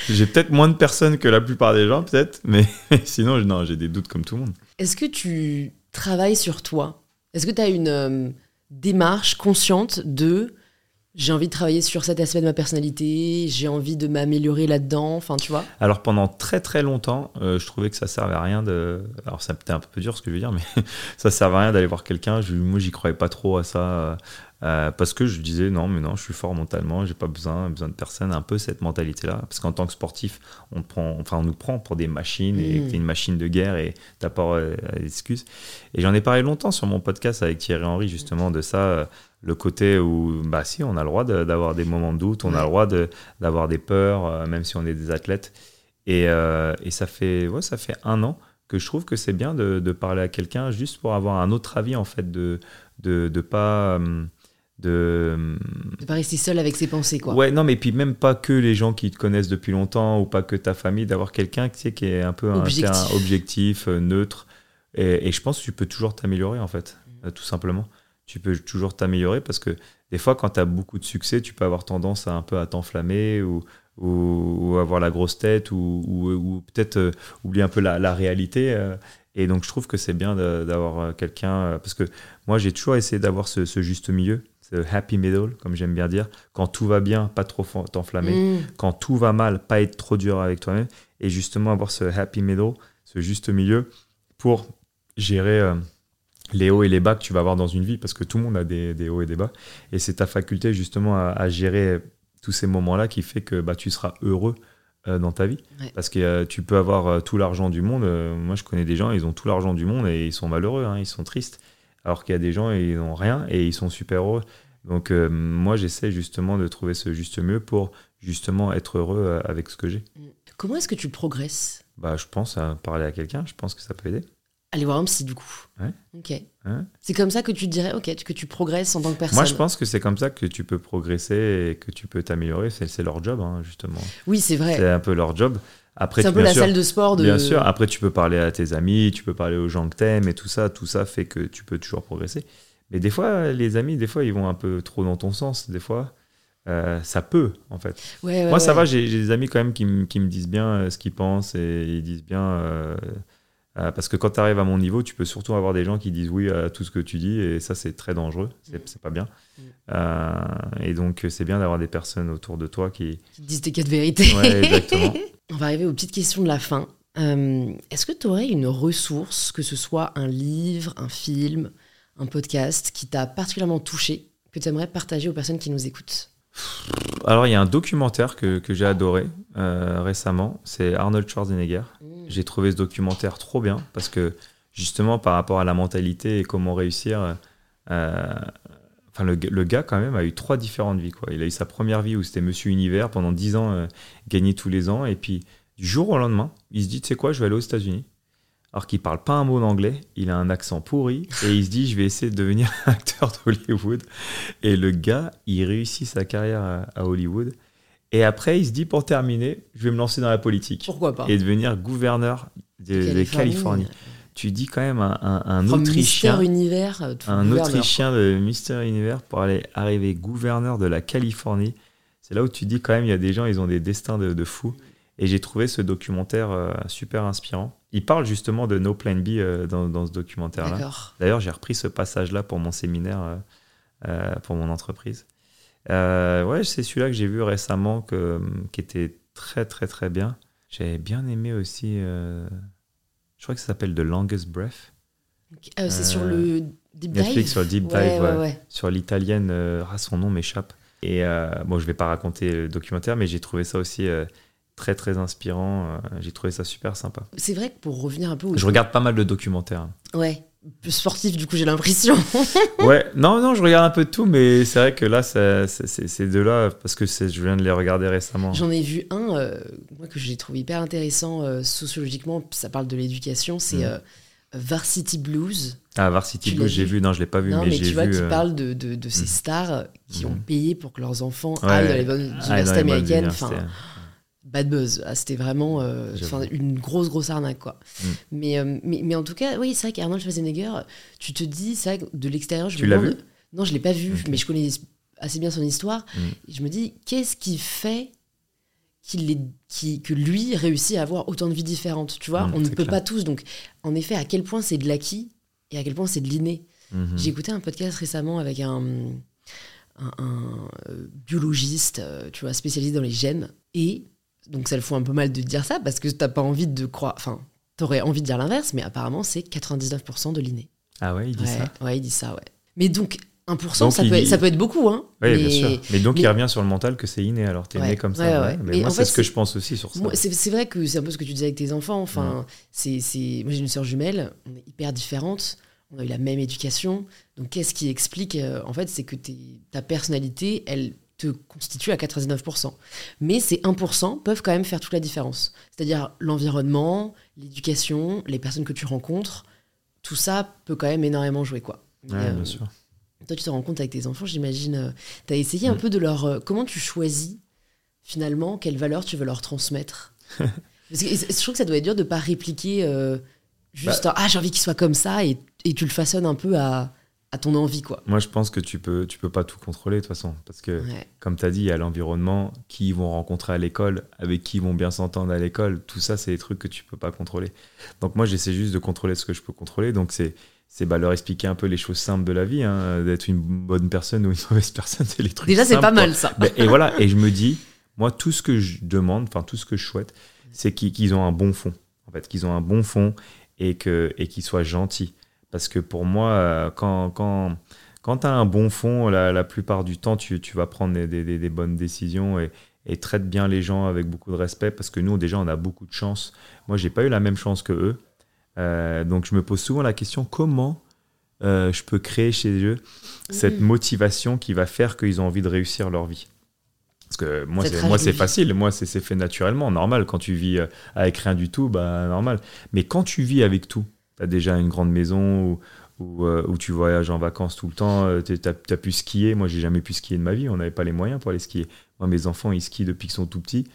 j'ai peut-être moins de personnes que la plupart des gens, peut-être, mais sinon, non, j'ai des doutes comme tout le monde. Est-ce que tu travailles sur toi? Est-ce que tu as une euh, démarche consciente de j'ai envie de travailler sur cet aspect de ma personnalité, j'ai envie de m'améliorer là-dedans, enfin tu vois. Alors pendant très très longtemps, euh, je trouvais que ça servait à rien de. Alors ça peut-être un peu dur ce que je veux dire, mais ça servait à rien d'aller voir quelqu'un. Je- Moi, j'y croyais pas trop à ça. euh, euh, parce que je disais non, mais non, je suis fort mentalement, j'ai pas besoin, besoin de personne. Un peu cette mentalité-là. Parce qu'en tant que sportif, on, prend, enfin, on nous prend pour des machines et Mm. que t'es une machine de guerre et t'as pas euh, d'excuses. Et j'en ai parlé longtemps sur mon podcast avec Thierry Henry, justement, de ça. Le côté où, bah si, on a le droit de- d'avoir des moments de doute, on a le droit de- d'avoir des peurs, euh, même si on est des athlètes. Et, euh, et ça, fait, ouais, ça fait un an que je trouve que c'est bien de, de parler à quelqu'un juste pour avoir un autre avis, en fait, de de, de pas. euh, de, De pas rester seul avec ses pensées, quoi. Ouais, non, mais puis même pas que les gens qui te connaissent depuis longtemps ou pas que ta famille, d'avoir quelqu'un tu sais, qui est un peu un Objectif. terrain objectif, neutre. Et, et je pense que tu peux toujours t'améliorer, en fait, Mm. euh, tout simplement. Tu peux toujours t'améliorer parce que des fois, quand tu as beaucoup de succès, tu peux avoir tendance à un peu à t'enflammer ou, ou, ou avoir la grosse tête ou, ou- ou peut-être euh, oublier un peu la, la réalité. euh. et donc, je trouve que c'est bien d'avoir euh, quelqu'un. parce que moi, j'ai toujours essayé d'avoir ce, ce juste milieu, ce happy middle, comme j'aime bien dire. Quand tout va bien, pas trop t'enflammer Mm. quand tout va mal, pas être trop dur avec toi-même et justement avoir ce happy middle, ce juste milieu pour gérer euh, les hauts et les bas que tu vas avoir dans une vie parce que tout le monde a des, des hauts et des bas et c'est ta faculté justement à, à gérer tous ces moments-là qui fait que bah, tu seras heureux euh, dans ta vie Ouais. parce que euh, tu peux avoir euh, tout l'argent du monde moi je connais des gens ils ont tout l'argent du monde et ils sont malheureux hein, ils sont tristes alors qu'il y a des gens ils n'ont rien et ils sont super heureux donc moi j'essaie justement de trouver ce juste milieu pour justement être heureux avec ce que j'ai. Comment est-ce que tu progresses? Bah, je pense à parler à quelqu'un, je pense que ça peut aider. Aller voir un psy, du coup. Ouais. Ok. Ouais. C'est comme ça que tu te dirais, ok, que tu progresses en tant que personne. Moi, je pense que c'est comme ça que tu peux progresser et que tu peux t'améliorer. C'est c'est leur job, hein, justement. Oui, c'est vrai. C'est un peu leur job. C'est un peu la sûr, salle de sport de. Bien sûr. Après, tu peux parler à tes amis, tu peux parler aux gens que t'aimes et tout ça. Tout ça fait que tu peux toujours progresser. Mais des fois, les amis, des fois, ils vont un peu trop dans ton sens. Des fois, euh, ça peut, en fait. Ouais, Moi, ça va, j'ai des amis quand même qui, me- qui me disent bien euh, ce qu'ils pensent et ils disent bien. euh, euh, parce que quand tu arrives à mon niveau, tu peux surtout avoir des gens qui disent oui à tout ce que tu dis et ça, c'est très dangereux. C'est c'est pas bien. Mm. Euh, et donc, c'est bien d'avoir des personnes autour de toi qui. Disent tes quatre vérités. Ouais, exactement. On va arriver aux petites questions de la fin. Euh, Est-ce que tu aurais une ressource, que ce soit un livre, un film, un podcast, qui t'a particulièrement touché, que tu aimerais partager aux personnes qui nous écoutent? Alors, il y a un documentaire que, que j'ai adoré euh, récemment. C'est Arnold Schwarzenegger. J'ai trouvé ce documentaire trop bien parce que justement par rapport à la mentalité et comment réussir, euh, enfin le, gars quand même a eu trois différentes vies quoi. Il a eu sa première vie où c'était Monsieur Univers pendant 10 ans, euh, gagné tous les ans et puis du jour au lendemain, il se dit tu sais quoi, je vais aller aux États-Unis. Alors qu'il parle pas un mot d'anglais, il a un accent pourri et il se dit je vais essayer de devenir acteur d'Hollywood. Et le gars, il réussit sa carrière à Hollywood. Et après, il se dit pour terminer, je vais me lancer dans la politique Pourquoi pas? Et devenir gouverneur de, de Californie. Tu dis quand même un, un, un Autrichien, Univers, euh, un Autrichien de Mister Univers pour aller arriver gouverneur de la Californie. C'est là où tu dis quand même, il y a des gens, ils ont des destins de, de fous. Et j'ai trouvé ce documentaire euh, super inspirant. Il parle justement de No Plan B euh, dans, dans ce documentaire-là. D'ailleurs, j'ai repris ce passage-là pour mon séminaire, euh, pour mon entreprise. Euh, ouais, c'est celui-là que j'ai vu récemment, que, qui était très, très, très bien. J'avais bien aimé aussi, euh, je crois que ça s'appelle The Longest Breath, Euh, c'est Euh, sur le Deep Dive Netflix sur le Deep Dive, Ouais, ouais, ouais. ouais. sur l'italienne, euh, ah, son nom m'échappe. Et euh, bon, je vais pas raconter le documentaire, mais j'ai trouvé ça aussi euh, très, très inspirant. euh, j'ai trouvé ça super sympa. C'est vrai que pour revenir un peu au... Je regarde pas mal de documentaires. Ouais, sportif du coup j'ai l'impression. Ouais, non, non, je regarde un peu de tout, mais c'est vrai que là, ça- c'est- c'est- ces deux-là, parce que je viens de les regarder récemment. J'en ai vu un euh, moi, que j'ai trouvé hyper intéressant euh, sociologiquement, ça parle de l'éducation, c'est Mm. euh, Varsity Blues. Ah, Varsity Tu Blues, j'ai vu non, je l'ai pas vu, non, mais, mais, j'ai tu vois, qui parle de, de, de ces Mhm. stars qui ont Mhm. payé pour que leurs enfants ouais, aillent dans les bonnes ah, universités américaines. Enfin, bad buzz. Ah, C'était vraiment euh, une grosse, grosse arnaque. Quoi. Mm. Mais, euh, mais, mais en tout cas, oui, c'est vrai qu'Arnold Schwarzenegger, tu te dis, ça de l'extérieur, je Tu me demande- vu? Non, je l'ai pas vu, mais je connais assez bien son histoire. Mm. Et je me dis, qu'est-ce qui fait qu'il est, qui, que lui réussit à avoir autant de vies différentes Tu vois, Mm, on ne c'est peut clair. pas tous. Donc, en effet, à quel point c'est de l'acquis et à quel point c'est de l'inné? Mhm. J'ai écouté un podcast récemment avec un, un, un, euh, biologiste, tu vois, spécialisé dans les gènes. Et donc ça le fout un peu mal de dire ça parce que t'as pas envie de croire. Enfin, t'aurais envie de dire l'inverse, mais apparemment c'est 99% de l'inné. Ah ouais, il dit ouais, ça Ouais, il dit ça, ouais. Mais donc 1%, Donc, ça, peut être, dit- ça peut être beaucoup, hein. Oui, mais bien sûr. Mais donc, mais- il revient sur le mental que c'est inné, alors t'es Ouais. né comme ça. Ouais, ouais. Mais Mais moi, c'est ce que je pense aussi sur ça. C'est vrai que c'est un peu ce que tu disais avec tes enfants. Enfin, c'est, c'est... Moi, j'ai une sœur jumelle, on est hyper différentes, on a eu la même éducation. Donc, qu'est-ce qui explique euh, En fait, c'est que t'es- ta personnalité, elle te constitue à 99%. Mais ces 1% peuvent quand même faire toute la différence. C'est-à-dire l'environnement, l'éducation, les personnes que tu rencontres, tout ça peut quand même énormément jouer, quoi. Ouais, euh, bien sûr. toi, tu te rends compte avec tes enfants, j'imagine. tu as essayé un peu de leur. euh, comment tu choisis finalement quelles valeurs tu veux leur transmettre? Parce que et je trouve que ça doit être dur de pas répliquer euh, juste Bah un, ah j'ai envie qu'il soit comme ça et, et tu le façonnes un peu à, à ton envie quoi. Moi, je pense que tu peux, tu peux pas tout contrôler de toute façon. Parce que, Ouais. comme tu as dit, il y a l'environnement, qui ils vont rencontrer à l'école, avec qui ils vont bien s'entendre à l'école. Tout ça, c'est des trucs que tu peux pas contrôler. Donc, moi, j'essaie juste de contrôler ce que je peux contrôler. Donc, c'est c'est bah, leur expliquer un peu les choses simples de la vie. hein. D'être une bonne personne ou une mauvaise personne, c'est les trucs Déjà c'est pas mal ça. Et voilà, et je me dis, moi, tout ce que je demande, enfin, tout ce que je souhaite, c'est qu'ils qu'ils ont un bon fond. En fait, qu'ils ont un bon fond et que et qu'ils soient gentils. Parce que pour moi, euh, quand, quand, quand tu as un bon fond, la, la plupart du temps, tu, tu vas prendre des, des- bonnes décisions et, et traite bien les gens avec beaucoup de respect. Parce que nous, déjà, on a beaucoup de chance. Moi, j'ai pas eu la même chance que eux. Euh, donc, je me pose souvent la question comment euh, je peux créer chez eux cette Mhm. motivation qui va faire qu'ils ont envie de réussir leur vie? Parce que moi, c'est, moi, c'est facile. Moi, c'est, fait naturellement, normal. Quand tu vis avec rien du tout, bah, normal. Mais quand tu vis avec tout, tu as déjà une grande maison où, où, euh, tu voyages en vacances tout le temps, tu as, pu skier. Moi, j'ai jamais pu skier de ma vie. On n'avait pas les moyens pour aller skier. Moi, mes enfants, ils skient depuis qu'ils sont tout petits.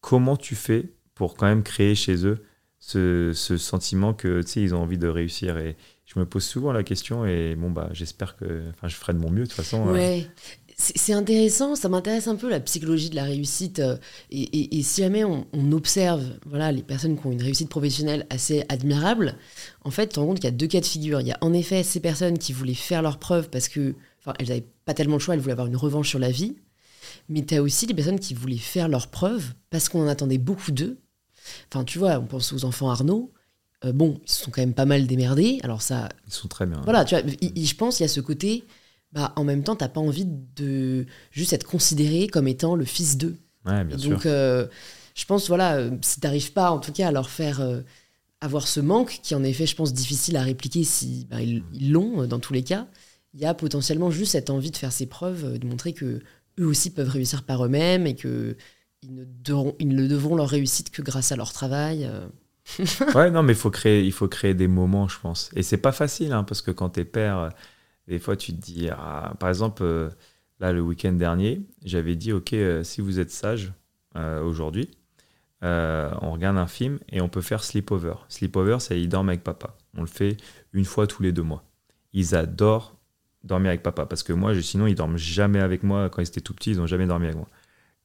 Comment tu fais pour quand même créer chez eux ce, ce sentiment que, ils ont envie de réussir? Et, je me pose souvent la question et bon bah j'espère que enfin je ferai de mon mieux de toute façon euh. C'est c'est intéressant, ça m'intéresse un peu la psychologie de la réussite. euh, Et, et- et si jamais on, on observe voilà, les personnes qui ont une réussite professionnelle assez admirable, en fait, tu te rends compte qu'il y a deux cas de figure. Il y a en effet ces personnes qui voulaient faire leurs preuves parce que, enfin, elles n'avaient pas tellement le choix, elles voulaient avoir une revanche sur la vie. Mais tu as aussi les personnes qui voulaient faire leurs preuves parce qu'on en attendait beaucoup d'eux. Enfin, tu vois, on pense aux enfants Arnaud. Euh, bon, ils se sont quand même pas mal démerdés. Alors ça, ils sont très bien voilà, tu vois, il- il- je pense qu'il y a ce côté, bah, en même temps, t'as pas envie de juste être considéré comme étant le fils d'eux. ouais bien Et sûr Donc, euh, je pense, voilà, euh, si t'arrives pas, en tout cas, à leur faire euh, avoir ce manque, qui en effet, je pense, difficile à répliquer si bah, ils ils l'ont, dans tous les cas, il y a potentiellement juste cette envie de faire ses preuves, de montrer que eux aussi peuvent réussir par eux-mêmes et que ils ne, devront, ils ne devront leur réussite que grâce à leur travail. ouais non mais il faut créer il faut créer des moments je pense et c'est pas facile hein, parce que quand t'es père des fois tu te dis ah, par exemple euh, là le week-end dernier j'avais dit ok euh, si vous êtes sage euh, aujourd'hui on regarde un film et on peut faire sleepover. Sleepover c'est ils dorment avec papa. On le fait une fois tous les deux mois. Ils adorent dormir avec papa parce que moi je- sinon ils dorment jamais avec moi. Quand ils étaient tout petits ils ont jamais dormi avec moi.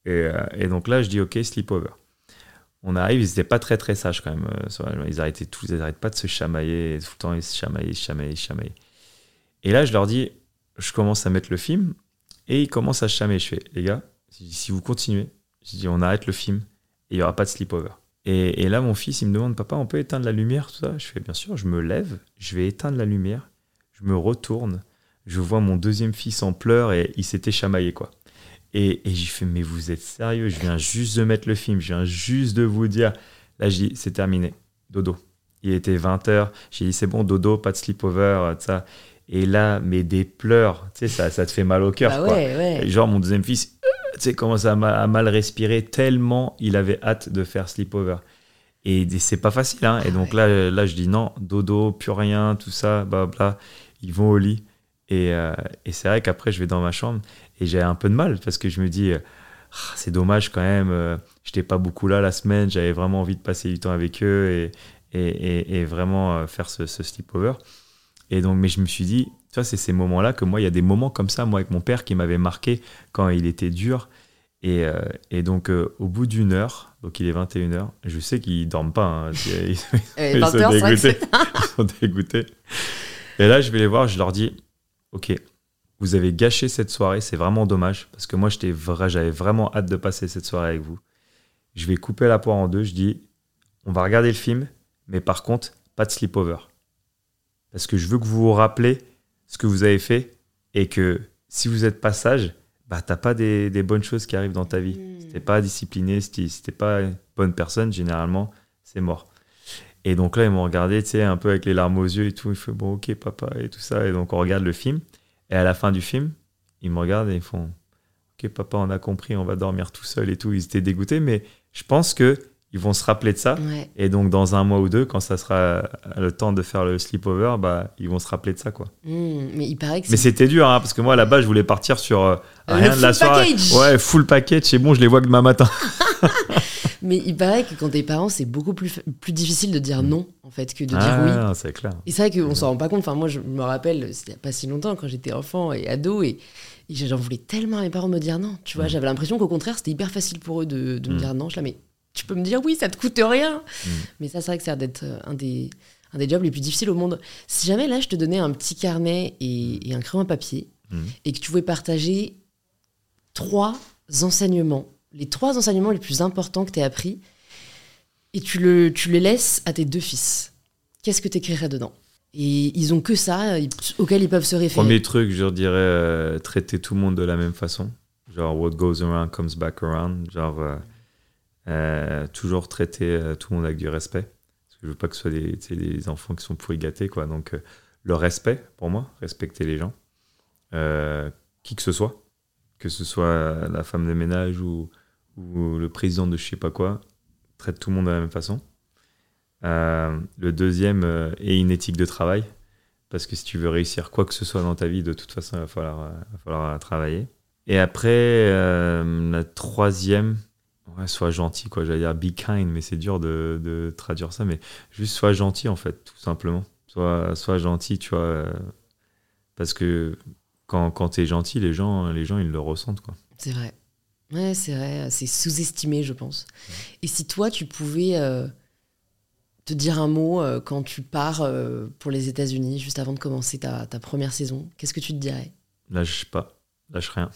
Et, donc là je dis ok sleepover. On arrive, ils n'étaient pas très très sages quand même. Ils arrêtaient ils arrêtent pas de se chamailler, tout le temps ils se chamaillaient, se chamaillaient, chamaillaient. Et là, je leur dis, je commence à mettre le film et ils commencent à se chamailler. Je fais, les gars, si vous continuez, je dis, on arrête le film et il y aura pas de sleepover. Et, et là, mon fils, il me demande, papa, on peut éteindre la lumière, tout ça? Je fais, bien sûr, je me lève, je vais éteindre la lumière, je me retourne, je vois mon deuxième fils en pleurs et il s'était chamaillé, quoi. Et, et j'ai fait, mais vous êtes sérieux? Je viens juste de mettre le film, je viens juste de vous dire. Là, je dis, c'est terminé. Dodo. Il était 20h. J'ai dit, c'est bon, dodo, pas de sleepover, euh, tout ça. Et là, mais des pleurs, tu sais, ça, ça te fait mal au cœur, Bah quoi. ouais, ouais. Et genre, mon deuxième fils, euh, tu sais, commence à, ma- à mal respirer tellement il avait hâte de faire sleepover. Et c'est pas facile, hein. Et Ah donc ouais. là, là, je dis non, dodo, plus rien, tout ça, bla bla. Ils vont au lit. Et, euh, et c'est vrai qu'après, je vais dans ma chambre et j'ai un peu de mal parce que je me dis, euh, Ah, c'est dommage quand même, euh, j'étais pas beaucoup là la semaine, j'avais vraiment envie de passer du temps avec eux et, et, et- et vraiment euh, faire ce, ce sleepover. Et donc, mais je me suis dit, vois, c'est ces moments-là que moi, il y a des moments comme ça, moi, avec mon père, qui m'avaient marqué quand il était dur. Et, euh, et donc, euh, au bout d'une heure, donc il est 21h, je sais qu'ils dorment pas. hein, ils, ils- ils 20 sont dégoûtés. Ils sont dégoûtés. Et là, je vais les voir, je leur dis, OK, vous avez gâché cette soirée, c'est vraiment dommage, parce que moi, j'étais vrai, j'avais vraiment hâte de passer cette soirée avec vous. Je vais couper la poire en deux, je dis, on va regarder le film, mais par contre, pas de sleepover. Parce que je veux que vous vous rappelez ce que vous avez fait, et que si vous êtes pas sage, bah, t'as pas des, des bonnes choses qui arrivent dans ta vie. Mm. Si t'es pas discipliné, si t'es pas une bonne personne, généralement, c'est mort. Et donc là, ils m'ont regardé, tu sais, un peu avec les larmes aux yeux et tout. Il fait bon, ok, papa, et tout ça. Et donc, on regarde le film. Et à la fin du film, ils me regardent et ils font Ok, papa, on a compris, on va dormir tout seul et tout. Ils étaient dégoûtés, mais je pense que ils vont se rappeler de ça. Ouais. Et donc, dans un mois ou deux, quand ça sera le temps de faire le sleepover, bah, ils vont se rappeler de ça, quoi. Mm, mais il paraît que Mais c'était dur, hein, parce que moi, là-bas, je voulais partir sur euh, Euh, rien le de la full soirée. package. Ouais, full package. C'est bon, je les vois que demain matin. Mais il paraît que quand t'es parent, c'est beaucoup plus, plus difficile de dire non, en fait, que de dire Ah, oui. non, c'est clair. Et c'est vrai qu'on s'en rend pas compte. Enfin, moi, je me rappelle, c'était il y a pas si longtemps, quand j'étais enfant et ado, et, j'en voulais tellement à mes parents de me dire non. Tu vois, Mm. j'avais l'impression qu'au contraire, c'était hyper facile pour eux de, de me dire non. Je là, mais tu peux me dire oui, ça te coûte rien. Mm. Mais ça, c'est vrai que ça a l'air d'être euh, un des, un des jobs les plus difficiles au monde. Si jamais là, je te donnais un petit carnet et, et un crayon à papier, Mm. et que tu pouvais partager trois enseignements, les trois enseignements les plus importants que tu as appris, et tu, le, tu les laisses à tes deux fils, qu'est-ce que tu écrirais dedans? Et ils ont que ça ils- auquel ils peuvent se référer. Premier truc, je dirais euh, traiter tout le monde de la même façon. Genre, what goes around comes back around. Genre, euh, euh, toujours traiter euh, tout le monde avec du respect. Parce que je veux pas que ce soit des, enfants qui sont pourris gâtés, quoi. Donc, euh, le respect, pour moi, respecter les gens. Euh, qui que ce soit. Que ce soit la femme de ménage ou, le président de je sais pas quoi. Traite tout le monde de la même façon. Le deuxième est une éthique de travail. Parce que si tu veux réussir quoi que ce soit dans ta vie, de toute façon, il va falloir, va falloir travailler. Et après, la troisième, ouais, sois gentil, quoi. J'allais dire be kind, mais c'est dur de, de traduire ça. Mais juste sois gentil, en fait, tout simplement. Sois, sois gentil, tu vois. euh, parce que quand, quand tu es gentil, les gens, les gens, ils le ressentent, quoi. C'est vrai. Ouais, c'est vrai. C'est sous-estimé, je pense. Et si toi, tu pouvais euh, te dire un mot euh, quand tu pars euh, pour les États-Unis, juste avant de commencer ta, ta première saison, qu'est-ce que tu te dirais? Lâche pas, lâche rien.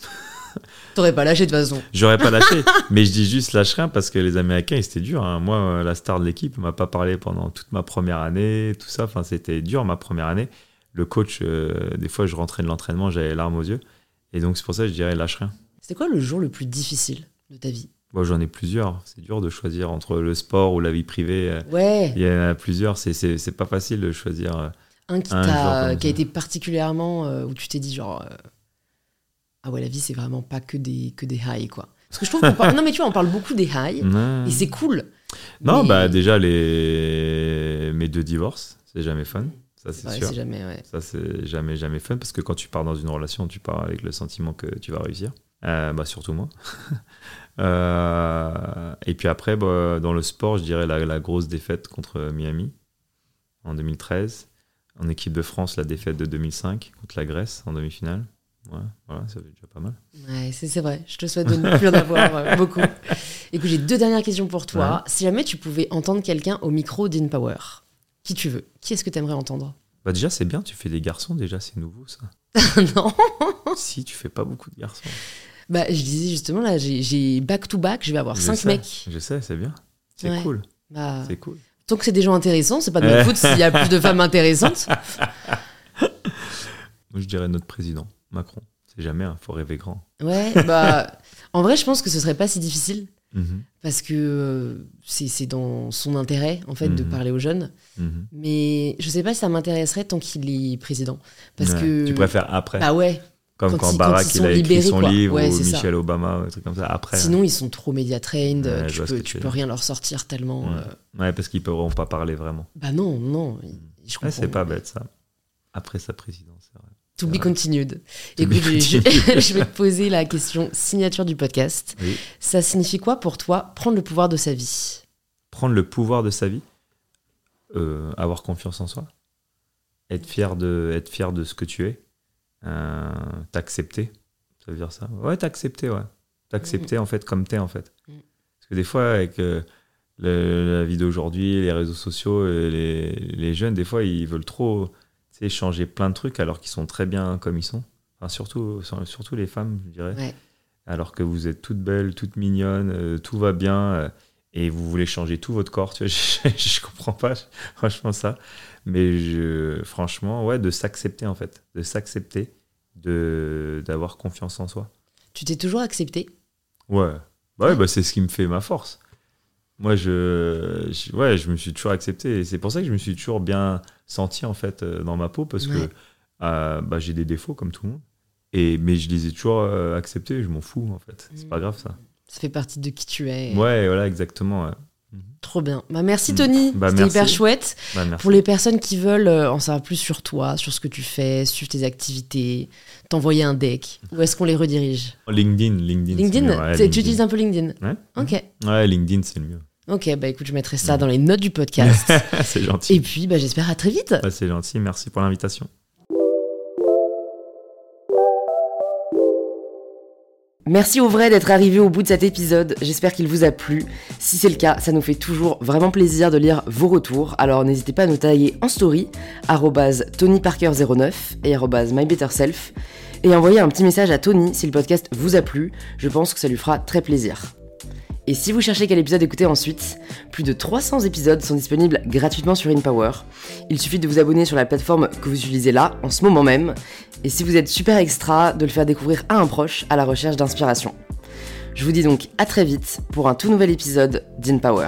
T'aurais pas lâché de toute façon. J'aurais pas lâché, mais je dis juste lâche rien parce que les Américains, c'était dur. hein. Moi, euh, la star de l'équipe m'a pas parlé pendant toute ma première année, tout ça. Enfin, c'était dur ma première année. Le coach, euh, des fois, je rentrais de l'entraînement, j'avais les larmes aux yeux. Et donc, c'est pour ça que je dirais lâche rien. C'était quoi le jour le plus difficile de ta vie? Moi, j'en ai plusieurs. C'est dur de choisir entre le sport ou la vie privée. Ouais, Il y en a plusieurs. C'est- pas facile de choisir. euh. un qui, Un comme qui a été particulièrement euh, où tu t'es dit genre euh, ah ouais la vie c'est vraiment pas que des que des highs quoi. Parce que je trouve qu'on parle non mais tu vois on parle beaucoup des highs et c'est cool. Non, Mais- bah déjà, les... mes deux divorces, c'est jamais fun. Ça, c'est Ouais, sûr. jamais ouais. Ça, c'est jamais, jamais fun parce que quand tu pars dans une relation, tu pars avec le sentiment que tu vas réussir. Euh, bah, surtout moi. Euh, et puis après, bah, dans le sport, je dirais la, la grosse défaite contre Miami en 2013. En équipe de France, la défaite de 2005 contre la Grèce en demi-finale. Ouais, voilà, ça fait déjà pas mal. Ouais, c'est vrai. Je te souhaite de ne plus en avoir euh, beaucoup. Écoute, j'ai deux dernières questions pour toi. Ouais. Si jamais tu pouvais entendre quelqu'un au micro d'InPower, qui tu veux? Qui est-ce que tu aimerais entendre? Bah déjà, c'est bien, tu fais des garçons, déjà, c'est nouveau ça. Non. si, tu fais pas beaucoup de garçons. Bah, je disais justement là, j'ai- j'ai back to back, je vais avoir Je cinq sais, mecs. Je sais, c'est bien. C'est Ouais. cool. Bah, C'est cool. tant que c'est des gens intéressants, c'est pas de ma faute s'il y a plus de femmes intéressantes. Moi, je dirais notre président, Macron. C'est jamais, il faut rêver grand. Ouais, bah, en vrai, je pense que ce serait pas si difficile Mhm, parce que euh, c'est dans son intérêt en fait de Mhm. parler aux jeunes. mhm. Mais je sais pas si ça m'intéresserait tant qu'il est président. Parce Ouais. que. Tu préfères après Bah ouais. Comme quand Barack quand il a écrit libérés, son quoi. livre Ouais, ou ça. Michelle Obama ou un truc comme ça. Après, Sinon, ils sont trop média trained. Ouais, tu peux, tu peux rien leur sortir tellement. Ouais. euh, ouais, parce qu'ils pourront pas parler vraiment. Bah non, non. Je comprends. C'est pas bête ça. Après sa présidence, c'est vrai. To be vrai. continued. To be Écoute, je, vais te poser la question signature du podcast. Oui. Ça signifie quoi pour toi prendre le pouvoir de sa vie? Prendre le pouvoir de sa vie, euh, avoir confiance en soi, être fier de, être fier de ce que tu es, euh, t'accepter? Ça veut dire ça? Ouais, t'accepter, ouais. T'accepter en fait comme t'es en fait. Mm. Parce que des fois, avec euh, le- la vie d'aujourd'hui, les réseaux sociaux, les, les jeunes, des fois, ils veulent trop sais, changer plein de trucs alors qu'ils sont très bien comme ils sont. Enfin, surtout, surtout les femmes, je dirais. Ouais. Alors que vous êtes toutes belles, toutes mignonnes, euh, tout va bien, euh, et vous voulez changer tout votre corps. Tu vois, je, je comprends pas, franchement, ça. Mais je, franchement, ouais, de s'accepter, en fait. De s'accepter, de, d'avoir confiance en soi. Tu t'es toujours accepté? Ouais. Bah ouais, bah c'est ce qui me fait ma force. Moi, je, je- ouais, je me suis toujours accepté. Et c'est pour ça que je me suis toujours bien senti, en fait, euh, dans ma peau, parce Ouais. que euh, bah, j'ai des défauts, comme tout le monde. Et, mais je les ai toujours euh, acceptés, je m'en fous, en fait. C'est pas grave, ça. Ça fait partie de qui tu es. Ouais, voilà, exactement. ouais. Trop bien. Bah, merci. Tony. Bah, C'était hyper chouette. Bah. Pour les personnes qui veulent en savoir plus sur toi, sur ce que tu fais, suivre tes activités, t'envoyer un deck, où est-ce qu'on les redirige? LinkedIn, LinkedIn. LinkedIn, ouais, Tu- Tu LinkedIn. utilises un peu LinkedIn? Ouais. Ok. Ouais, LinkedIn, c'est le mieux. Ok, bah écoute, je mettrai ça dans les notes du podcast. c'est gentil. Et puis, bah, j'espère à très vite. Ouais, c'est gentil. Merci pour l'invitation. Merci au vrai d'être arrivé au bout de cet épisode, j'espère qu'il vous a plu. Si c'est le cas, ça nous fait toujours vraiment plaisir de lire vos retours, alors n'hésitez pas à nous tailler en story, arrobase tonyparker09 et arrobase mybetterself, et envoyer un petit message à Tony si le podcast vous a plu, je pense que ça lui fera très plaisir. Et si vous cherchez quel épisode écouter ensuite, plus de 300 épisodes sont disponibles gratuitement sur InPower. Il suffit de vous abonner sur la plateforme que vous utilisez là, en ce moment même, et si vous êtes super extra, de le faire découvrir à un proche à la recherche d'inspiration. Je vous dis donc à très vite pour un tout nouvel épisode d'InPower.